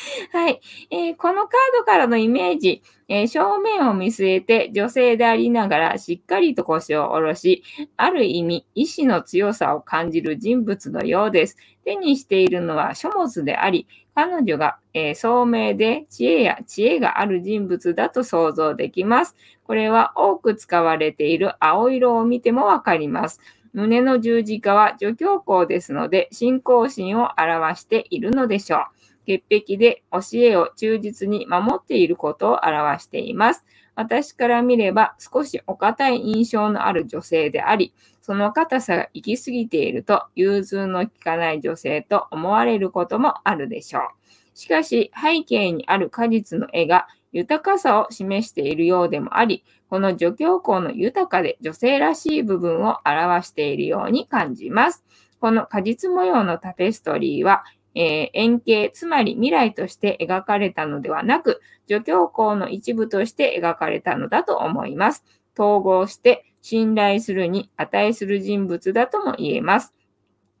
*laughs* はい、えー、このカードからのイメージ、えー、正面を見据えて女性でありながらしっかりと腰を下ろし、ある意味意志の強さを感じる人物のようです。手にしているのは書物であり、彼女が、えー、聡明で知恵や知恵がある人物だと想像できます。これは多く使われている青色を見てもわかります。胸の十字架は助教皇ですので、信仰心を表しているのでしょう。潔癖で教えを忠実に守っていることを表しています。私から見れば少しお堅い印象のある女性であり、その硬さが行き過ぎていると融通の利かない女性と思われることもあるでしょう。しかし背景にある果実の絵が豊かさを示しているようでもあり、この助教校の豊かで女性らしい部分を表しているように感じます。この果実模様のタペストリーは、えー、円形、つまり未来として描かれたのではなく、助教校の一部として描かれたのだと思います。統合して信頼するに値する人物だとも言えます。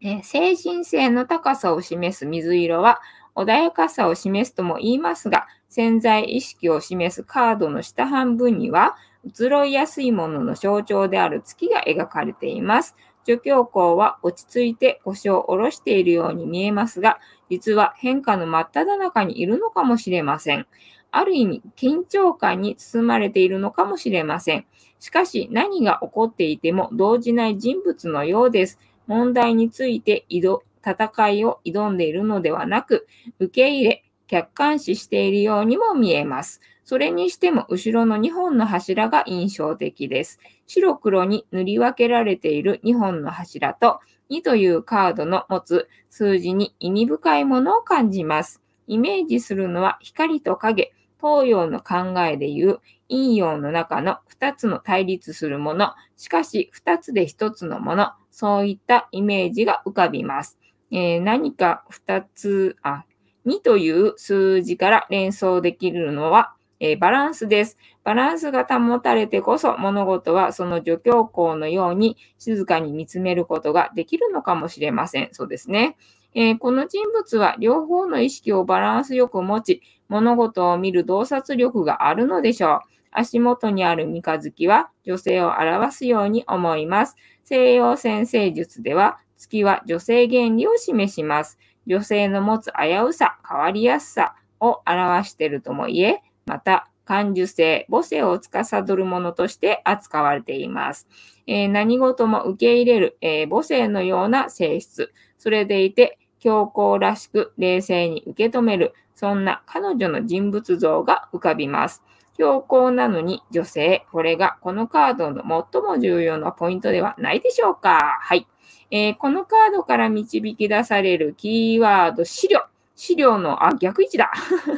えー、精神性の高さを示す水色は、穏やかさを示すとも言いますが、潜在意識を示すカードの下半分には、移ろいやすいものの象徴である月が描かれています。助教皇は落ち着いて腰を下ろしているように見えますが、実は変化の真っ只中にいるのかもしれません。ある意味、緊張感に包まれているのかもしれません。しかし、何が起こっていても動じない人物のようです。問題について戦いを挑んでいるのではなく、受け入れ、客観視しているようにも見えます。それにしても後ろの2本の柱が印象的です。白黒に塗り分けられている2本の柱と2というカードの持つ数字に意味深いものを感じます。イメージするのは光と影、東洋の考えでいう陰陽の中の2つの対立するもの、しかし2つで1つのもの、そういったイメージが浮かびます。えー、何か2つ、あ、2という数字から連想できるのは、えー、バランスです。バランスが保たれてこそ物事はその助教校のように静かに見つめることができるのかもしれません。そうですね。えー、この人物は両方の意識をバランスよく持ち、物事を見る洞察力があるのでしょう。足元にある三日月は女性を表すように思います。西洋先生術では月は女性原理を示します。女性の持つ危うさ、変わりやすさを表しているとも言え、また感受性、母性を司るものとして扱われています。えー、何事も受け入れる、えー、母性のような性質。それでいて、強硬らしく冷静に受け止める、そんな彼女の人物像が浮かびます。強硬なのに女性、これがこのカードの最も重要なポイントではないでしょうか。はい。えー、このカードから導き出されるキーワード、資料。資料の、あ、逆位置だ。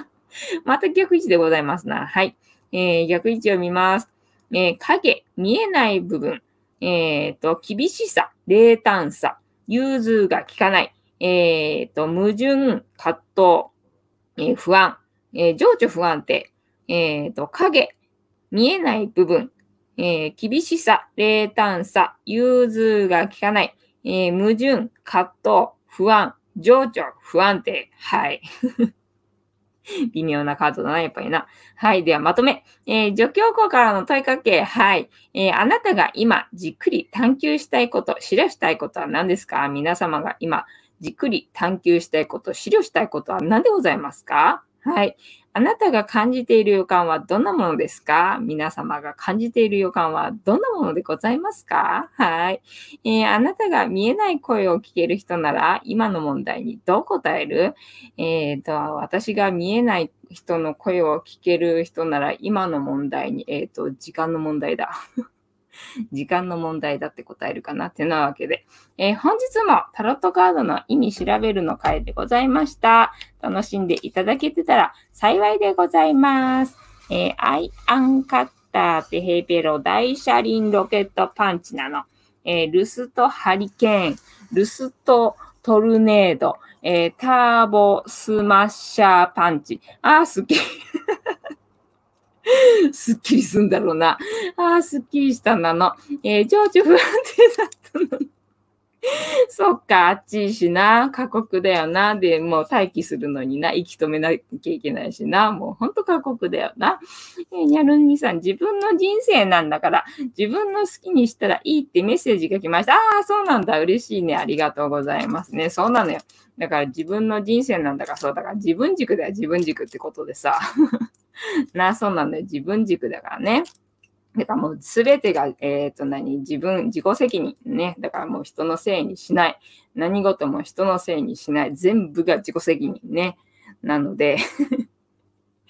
*laughs* また逆位置でございますな。はい。えー、逆位置を見ます。えー、影、見えない部分。えっ、ー、と、厳しさ、冷淡さ、融通が効かない。えっ、と、矛盾、葛藤、え、不安、え、情緒不安定、えっ、と、影、見えない部分、え厳しさ、冷淡さ、融通が効かない、え矛盾、葛藤、不安、情緒、不安定。はい。*laughs* 微妙なカードだな、やっぱりな。はい。では、まとめ。えー、助教校からの問いかけ。はい。えー、あなたが今、じっくり探求したいこと、知らしたいことは何ですか？皆様が今、じっくり探求したいこと、資料したいことは何でございますか？はい。あなたが感じている予感はどんなものですか？皆様が感じている予感はどんなものでございますか？はい、えー、あなたが見えない声を聞ける人なら、今の問題にどう答える？えっ、ー、と、私が見えない人の声を聞ける人なら、今の問題に、えっ、ー、と、時間の問題だ。*laughs* 時間の問題だって答えるかなってなわけで、えー、本日もタロットカードの意味調べるの回でございました。楽しんでいただけてたら幸いでございます。えー、アイアンカッターテヘイペロ大車輪ロケットパンチなの。えー、ルストハリケーン、ルストトルネード、えー、ターボスマッシャーパンチ。あー、すっき。*laughs* すっきりすんだろうな。ああ、すっきりしたなの。えー、情緒不安定だったの。*laughs* そっか、あっちいしな。過酷だよな。で、もう待機するのにな。息止めなきゃいけないしな。もうほんと過酷だよな。えー、にゃるんにさん、自分の人生なんだから、自分の好きにしたらいいってメッセージが来ました。ああ、そうなんだ。嬉しいね。ありがとうございますね。そうなのよ。だから自分の人生なんだから、そうだから自分軸だよ。自分軸ってことでさ。*laughs* な、そうなんだよ。自分軸だからね。だからもうすべてが、えっ、ー、と何、自分、自己責任ね。だからもう人のせいにしない。何事も人のせいにしない。全部が自己責任ね。なので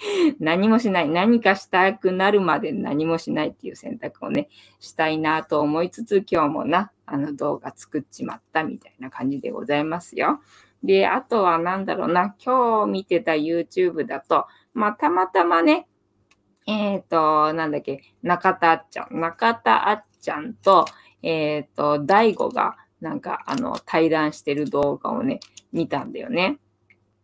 *laughs* 何もしない。何かしたくなるまで何もしないっていう選択をね、したいなと思いつつ、今日もな、あの動画作っちまったみたいな感じでございますよ。で、あとはなんだろうな、今日見てた YouTube だと、まあ、たまたまね、えっ、ー、と、なんだっけ、中田あっちゃん。中田あっちゃんと、えっ、ー、と、大悟が、なんか、あの、対談してる動画をね、見たんだよね。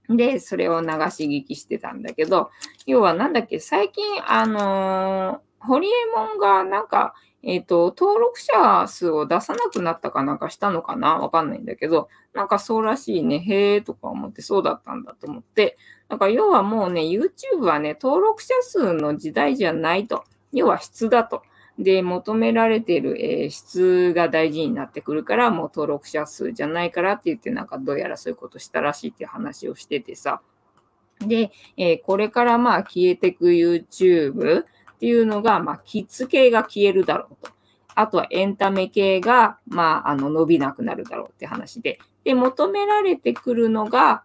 で、それを流し聞きしてたんだけど、要はなんだっけ、最近、あのー、ホリエモンがなんか、えっ、ー、と、登録者数を出さなくなったかなんかしたのかな？わかんないんだけど、なんかそうらしいね。へえとか思ってそうだったんだと思って。なんか要はもうね、YouTube はね、登録者数の時代じゃないと。要は質だと。で、求められている、えー、質が大事になってくるから、もう登録者数じゃないからって言って、なんかどうやらそういうことしたらしいっていう話をしててさ。で、えー、これからまあ消えてく YouTube っていうのが、まあ、キッズ系が消えるだろうと。あとはエンタメ系が、まあ、あの、伸びなくなるだろうって話で。で、求められてくるのが、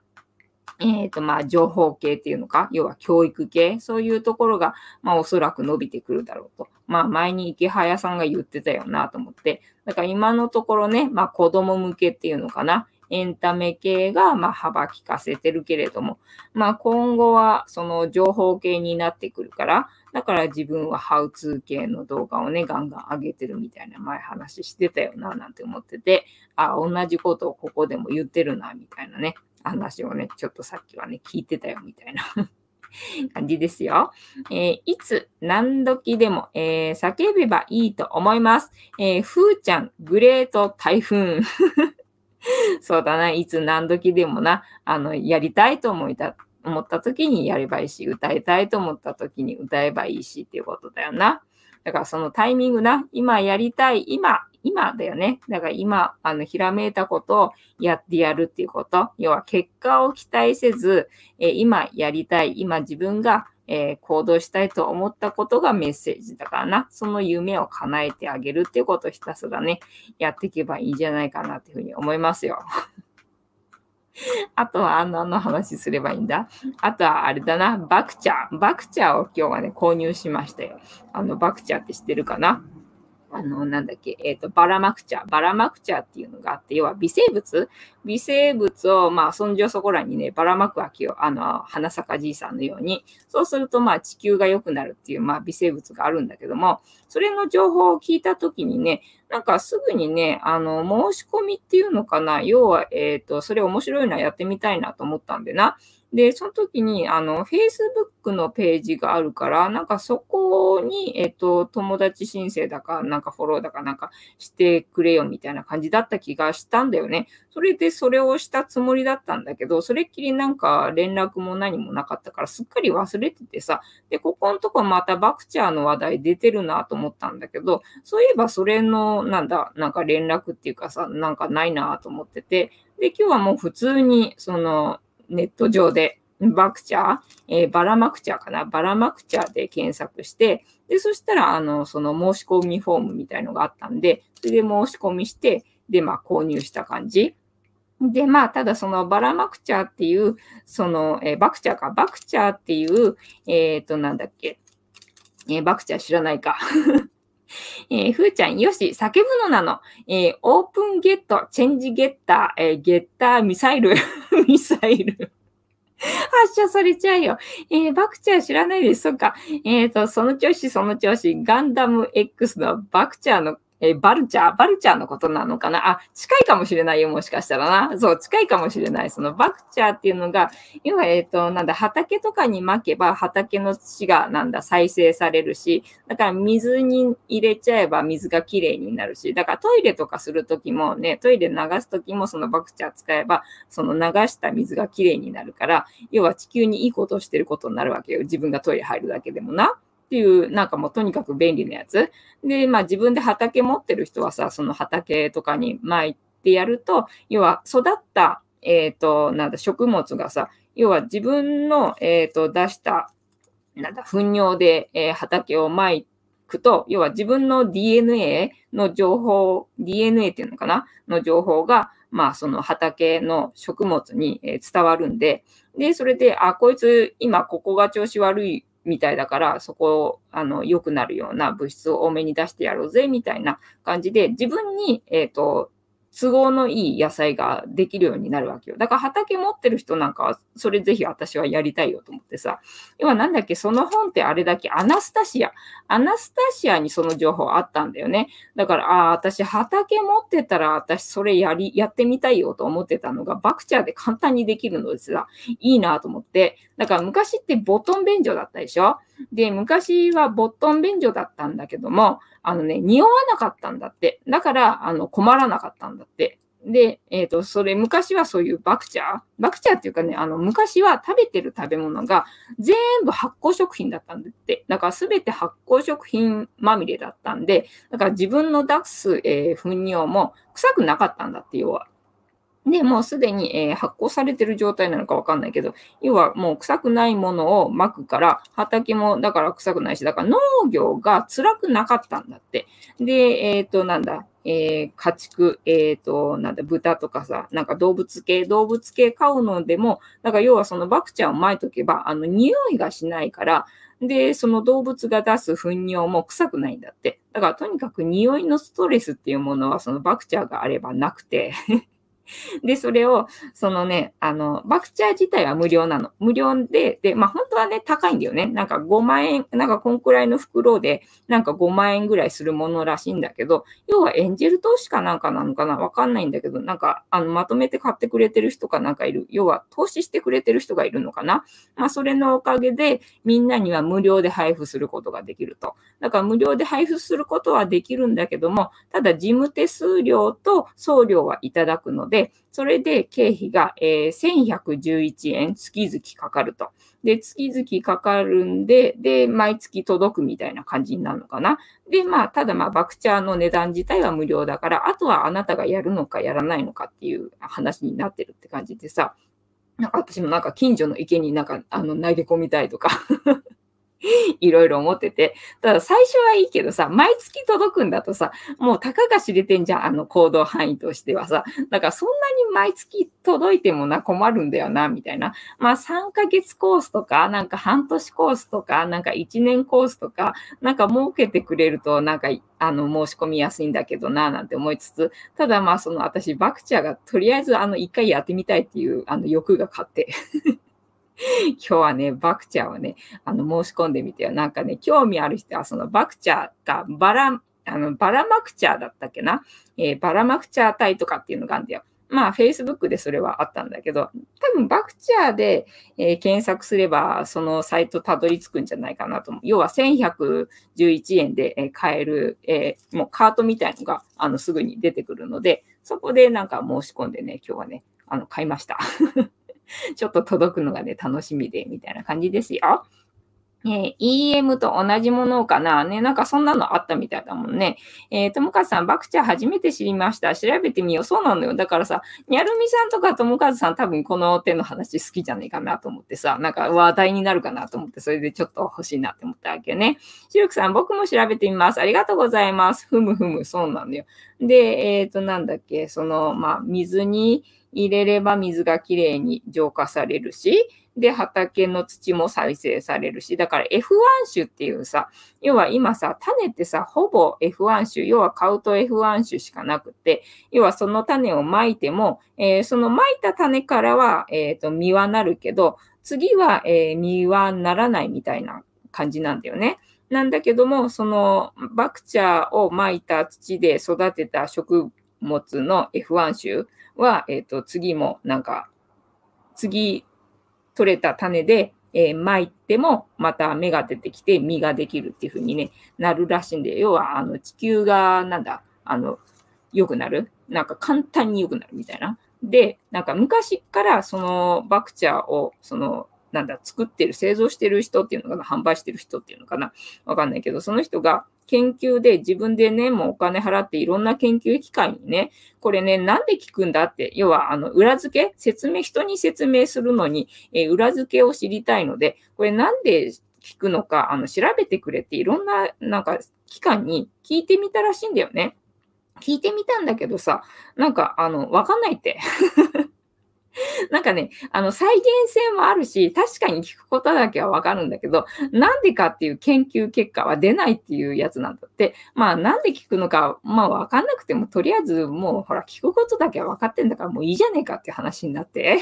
えっ、ー、と、まあ、情報系っていうのか、要は教育系、そういうところが、まあ、おそらく伸びてくるだろうと。まあ、前に池早さんが言ってたよなと思って。だから今のところね、まあ、子供向けっていうのかな。エンタメ系が、まあ、幅利かせてるけれども、まあ、今後はその情報系になってくるから、だから自分はハウツー系の動画をね、ガンガン上げてるみたいな前話してたよな、なんて思ってて、あ、同じことをここでも言ってるな、みたいなね、話をね、ちょっとさっきはね、聞いてたよ、みたいな *laughs* 感じですよ。えー、いつ何時でも、えー、叫べばいいと思います。えー、ふーちゃん、グレート台風。*laughs* そうだな、いつ何時でもな、あの、やりたいと思いた、思った時にやればいいし、歌いたいと思った時に歌えばいいしっていうことだよな。だからそのタイミングな、今やりたい、今、今だよね。だから今、あの、ひらめいたことをやってやるっていうこと。要は結果を期待せず、え、今やりたい、今自分が、えー、行動したいと思ったことがメッセージだからな。その夢を叶えてあげるっていうことをひたすらね、やっていけばいいんじゃないかなっていうふうに思いますよ。*laughs* あとはあの、あの話すればいいんだあとはあれだな、バクチャー。バクチャーを今日はね、購入しましたよ。あの、バクチャーって知ってるかな？あの、なんだっけ、えっ、ー、と、バラマクチャ、バラマクチャっていうのがあって、要は微生物？微生物を、まあ、そんじょそこらにね、ばらまくわけよ。あの、花咲じいさんのように。そうすると、まあ、地球が良くなるっていう、まあ、微生物があるんだけども、それの情報を聞いたときにね、なんかすぐにね、あの、申し込みっていうのかな？要は、えっ、ー、と、それ面白いのはやってみたいなと思ったんでな。で、その時に、あの、Facebook のページがあるから、なんかそこに、えっと、友達申請だか、なんかフォローだかなんかしてくれよみたいな感じだった気がしたんだよね。それでそれをしたつもりだったんだけど、それっきりなんか連絡も何もなかったから、すっかり忘れててさ、で、ここのとこまたバクチャーの話題出てるなと思ったんだけど、そういえばそれの、なんだ、なんか連絡っていうかさ、なんかないなと思ってて、で、今日はもう普通に、その、ネット上で、バクチャー、えー、バラマクチャーかな、バラマクチャーで検索して、で、そしたら、あの、その申し込みフォームみたいのがあったんで、それで申し込みして、で、まあ、購入した感じ。で、まあ、ただそのバラマクチャーっていう、その、えー、バクチャーか、バクチャーっていう、えっ、ー、と、なんだっけ、えー、バクチャー知らないか。えー、ふーちゃん、よし、叫ぶのなの。えー、オープンゲット、チェンジゲッター、えー、ゲッター、ミサイル、*laughs* ミサイル。発射されちゃうよ。えー、バクチャー知らないです。そっか？えっ、ー、と、その調子、その調子、ガンダム X のバクチャーのえバルチャー、バルチャーのことなのかな？あ、近いかもしれないよ、もしかしたらな。そう、近いかもしれない。そのバクチャーっていうのが、要は、えっ、ー、と、なんだ、畑とかに巻けば、畑の土が、なんだ、再生されるし、だから水に入れちゃえば水がきれいになるし、だからトイレとかするときもね、トイレ流すときもそのバクチャー使えば、その流した水がきれいになるから、要は地球にいいことをしてることになるわけよ。自分がトイレ入るだけでもな。っていう、なんかもうとにかく便利なやつ。で、まあ自分で畑持ってる人はさ、その畑とかに巻いてやると、要は育った、えっ、ー、と、なんだ、食物がさ、要は自分の、えっ、ー、と、出した、なんだ、糞尿で、えー、畑を巻くと、要は自分の DNA の情報、DNA っていうのかな？の情報が、まあ、その畑の食物に伝わるんで、で、それで、あ、こいつ今ここが調子悪いみたいだから、そこを、あの、良くなるような物質を多めに出してやろうぜ、みたいな感じで、自分に、えっ、ー、と、都合のいい野菜ができるようになるわけよ。だから畑持ってる人なんかは、それぜひ私はやりたいよと思ってさ。要はなんだっけ、その本ってあれだっけ、アナスタシア。アナスタシアにその情報あったんだよね。だから、ああ、私畑持ってたら、私それやり、やってみたいよと思ってたのが、バクチャーで簡単にできるのですが、いいなと思って。だから昔ってボトン便所だったでしょ？で、昔はボットン便所だったんだけども、あのね、匂わなかったんだって。だから、あの、困らなかったんだって。で、えっ、ー、と、それ、昔はそういうバクチャー？バクチャーっていうかね、あの、昔は食べてる食べ物が全部発酵食品だったんだって。だから全て発酵食品まみれだったんで、だから自分の出す、えー、糞尿も臭くなかったんだって、要は。で、もうすでに、えー、発酵されてる状態なのかわかんないけど、要はもう臭くないものをまくから、畑もだから臭くないし、だから農業が辛くなかったんだって。で、えっ、ー、と、なんだ、えー、家畜、えっ、ー、と、なんだ、豚とかさ、なんか動物系、動物系飼うのでも、だから要はそのバクチャーを巻いとけば、あの、匂いがしないから、で、その動物が出す糞尿も臭くないんだって。だからとにかく匂いのストレスっていうものはそのバクチャーがあればなくてで、それを、そのね、あの、バクチャー自体は無料なの。無料で、で、まあ本当はね、高いんだよね。なんか5万円、なんかこんくらいの袋で、なんか5万円ぐらいするものらしいんだけど、要はエンジェル投資かなんかなのかな？わかんないんだけど、なんか、あの、まとめて買ってくれてる人かなんかいる。要は投資してくれてる人がいるのかな？まあそれのおかげで、みんなには無料で配布することができると。だから無料で配布することはできるんだけども、ただ事務手数料と送料はいただくので、でそれで経費が、え、1111円月々かかると。で、月々かかるんで、で、毎月届くみたいな感じになるのかな。で、まあ、ただまあ、バクチャーの値段自体は無料だから、あとはあなたがやるのかやらないのかっていう話になってるって感じでさ、なんか私もなんか近所の池になんかあの投げ込みたいとか *laughs* いろいろ思ってて。ただ最初はいいけどさ、毎月届くんだとさ、もうたかが知れてんじゃん、あの行動範囲としてはさ。だからそんなに毎月届いてもな、困るんだよな、みたいな。まあ3ヶ月コースとか、なんか半年コースとか、なんか1年コースとか、なんか設けてくれると、なんか、あの、申し込みやすいんだけどな、なんて思いつつ、ただまあその私、バクチャーがとりあえずあの一回やってみたいっていうあの欲が勝って *laughs* 今日はね、バクチャーをね、あの、申し込んでみてよ。なんかね、興味ある人は、そのバクチャーがバラ、あの、バラマクチャーだったっけな、えー、バラマクチャー隊とかっていうのがあるんだよ。まあ、Facebook でそれはあったんだけど、多分バクチャーで、えー、検索すれば、そのサイトたどり着くんじゃないかなと思う。要は1111円で、えー、買える、えー、もうカートみたいのが、あの、すぐに出てくるので、そこでなんか申し込んでね、今日はね、あの、買いました。*laughs* ちょっと届くのがね、楽しみで、みたいな感じですよ。えー、EM と同じものかなね、なんかそんなのあったみたいだもんね。えー、ともかさん、バクチャー初めて知りました。調べてみよう。そうなのよ。だからさ、にゃるみさんとかともかずさん多分この手の話好きじゃないかなと思ってさ、なんか話題になるかなと思って、それでちょっと欲しいなって思ったわけよね。しるくさん、僕も調べてみます。ありがとうございます。ふむふむ、そうなのよ。で、えっ、ー、と、なんだっけ、その、まあ、水に、入れれば水がきれいに浄化されるし、で、畑の土も再生されるし、だから F1 種っていうさ、要は今さ、種ってさ、ほぼ F1 種、要は買うと F1 種しかなくて、要はその種をまいても、えー、そのまいた種からは、えっ、ー、と、実はなるけど、次は、えー、実はならないみたいな感じなんだよね。なんだけども、そのバクチャーをまいた土で育てた植物の F1 種は、えっ、ー、と、次もなんか、次取れた種で、えー、巻いてもまた芽が出てきて実ができるっていうふうに、ね、なるらしいんで、要はあの地球がなんだ、あの、良くなる？なんか簡単に良くなるみたいな？で、なんか昔からそのバクチャーをそのなんだ、作ってる、製造してる人っていうのかな、販売してる人っていうのかな、わかんないけど、その人が研究で自分でね、もうお金払っていろんな研究機関にね、これね、なんで聞くんだって、要は、あの、裏付け説明、人に説明するのに、えー、裏付けを知りたいので、これなんで聞くのか、あの、調べてくれっていろんな、なんか、機関に聞いてみたらしいんだよね。聞いてみたんだけどさ、なんか、あの、わかんないって。*laughs* なんかね、あの、再現性もあるし、確かに聞くことだけはわかるんだけど、なんでかっていう研究結果は出ないっていうやつなんだって。まあ、なんで聞くのか、まあ、わかんなくても、とりあえずもう、ほら、聞くことだけは分かってんだから、もういいじゃねえかっていう話になって。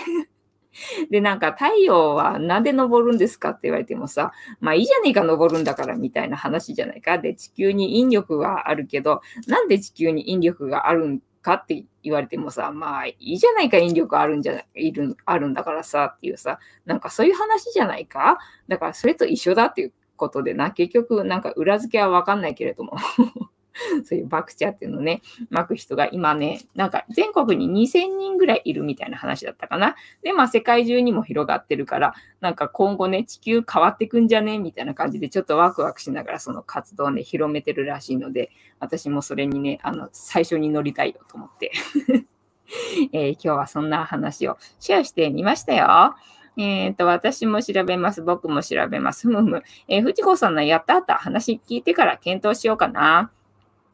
*laughs* で、なんか太陽はなんで昇るんですかって言われてもさ、まあいいじゃねえか昇るんだからみたいな話じゃないか。で、地球に引力があるけど、なんで地球に引力があるんかって言われてもさ、まあいいじゃないか、引力あるんじゃない、いる、あるんだからさっていうさ、なんかそういう話じゃないか？だからそれと一緒だっていうことでな、結局なんか裏付けはわかんないけれども。*laughs* そういうバクチャっていうのをね、巻く人が今ね、なんか全国に2000人ぐらいいるみたいな話だったかな。で、まあ世界中にも広がってるから、なんか今後ね、地球変わってくんじゃね？みたいな感じでちょっとワクワクしながらその活動をね、広めてるらしいので、私もそれにね、あの、最初に乗りたいよと思って *laughs* えー、今日はそんな話をシェアしてみましたよ。えっ、ー、と、私も調べます。僕も調べます。ふむふむ。えー、藤子さんのやったあった話聞いてから検討しようかな。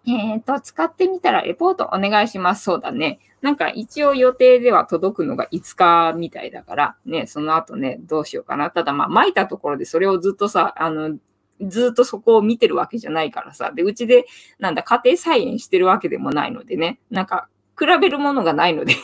えっ、ー、と、使ってみたらレポートお願いします。そうだね。なんか一応予定では届くのが5日みたいだから、ね、その後ね、どうしようかな。ただまあ、巻いたところでそれをずっとさ、あの、ずっとそこを見てるわけじゃないからさ。で、うちで、なんだ、家庭菜園してるわけでもないのでね。なんか、比べるものがないので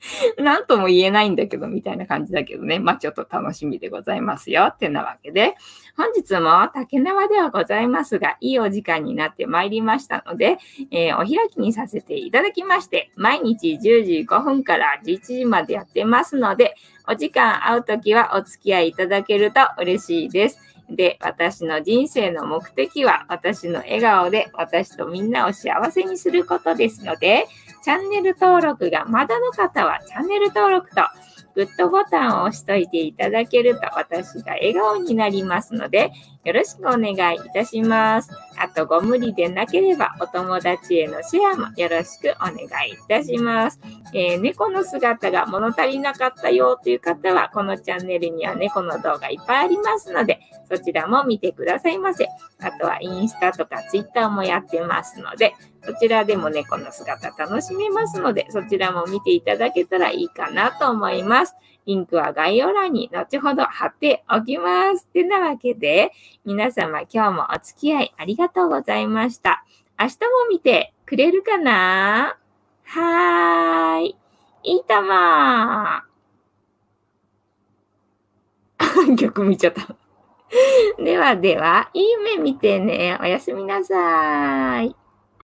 *laughs* なんとも言えないんだけど、みたいな感じだけどね。まあちょっと楽しみでございますよ。ってなわけで、本日も竹縄ではございますが、いいお時間になってまいりましたので、えー、お開きにさせていただきまして、毎日10時5分から11時までやってますので、お時間合うときはお付き合いいただけると嬉しいです。で、私の人生の目的は私の笑顔で私とみんなを幸せにすることですので、チャンネル登録がまだの方はチャンネル登録とグッドボタンを押しといていただけると私が笑顔になりますので、よろしくお願いいたします。あと、ご無理でなければお友達へのシェアもよろしくお願いいたします。えー、猫の姿が物足りなかったよという方は、このチャンネルには猫の動画いっぱいありますので、そちらも見てくださいませ。あとはインスタとかツイッターもやってますので、そちらでも猫の姿楽しめますので、そちらも見ていただけたらいいかなと思います。リンクは概要欄に後ほど貼っておきます。てなわけで、皆様今日もお付き合いありがとうございました。明日も見てくれるかな？はーい。いいとも *laughs* 曲見ちゃったではでは、いい夢見てね。おやすみなさーい。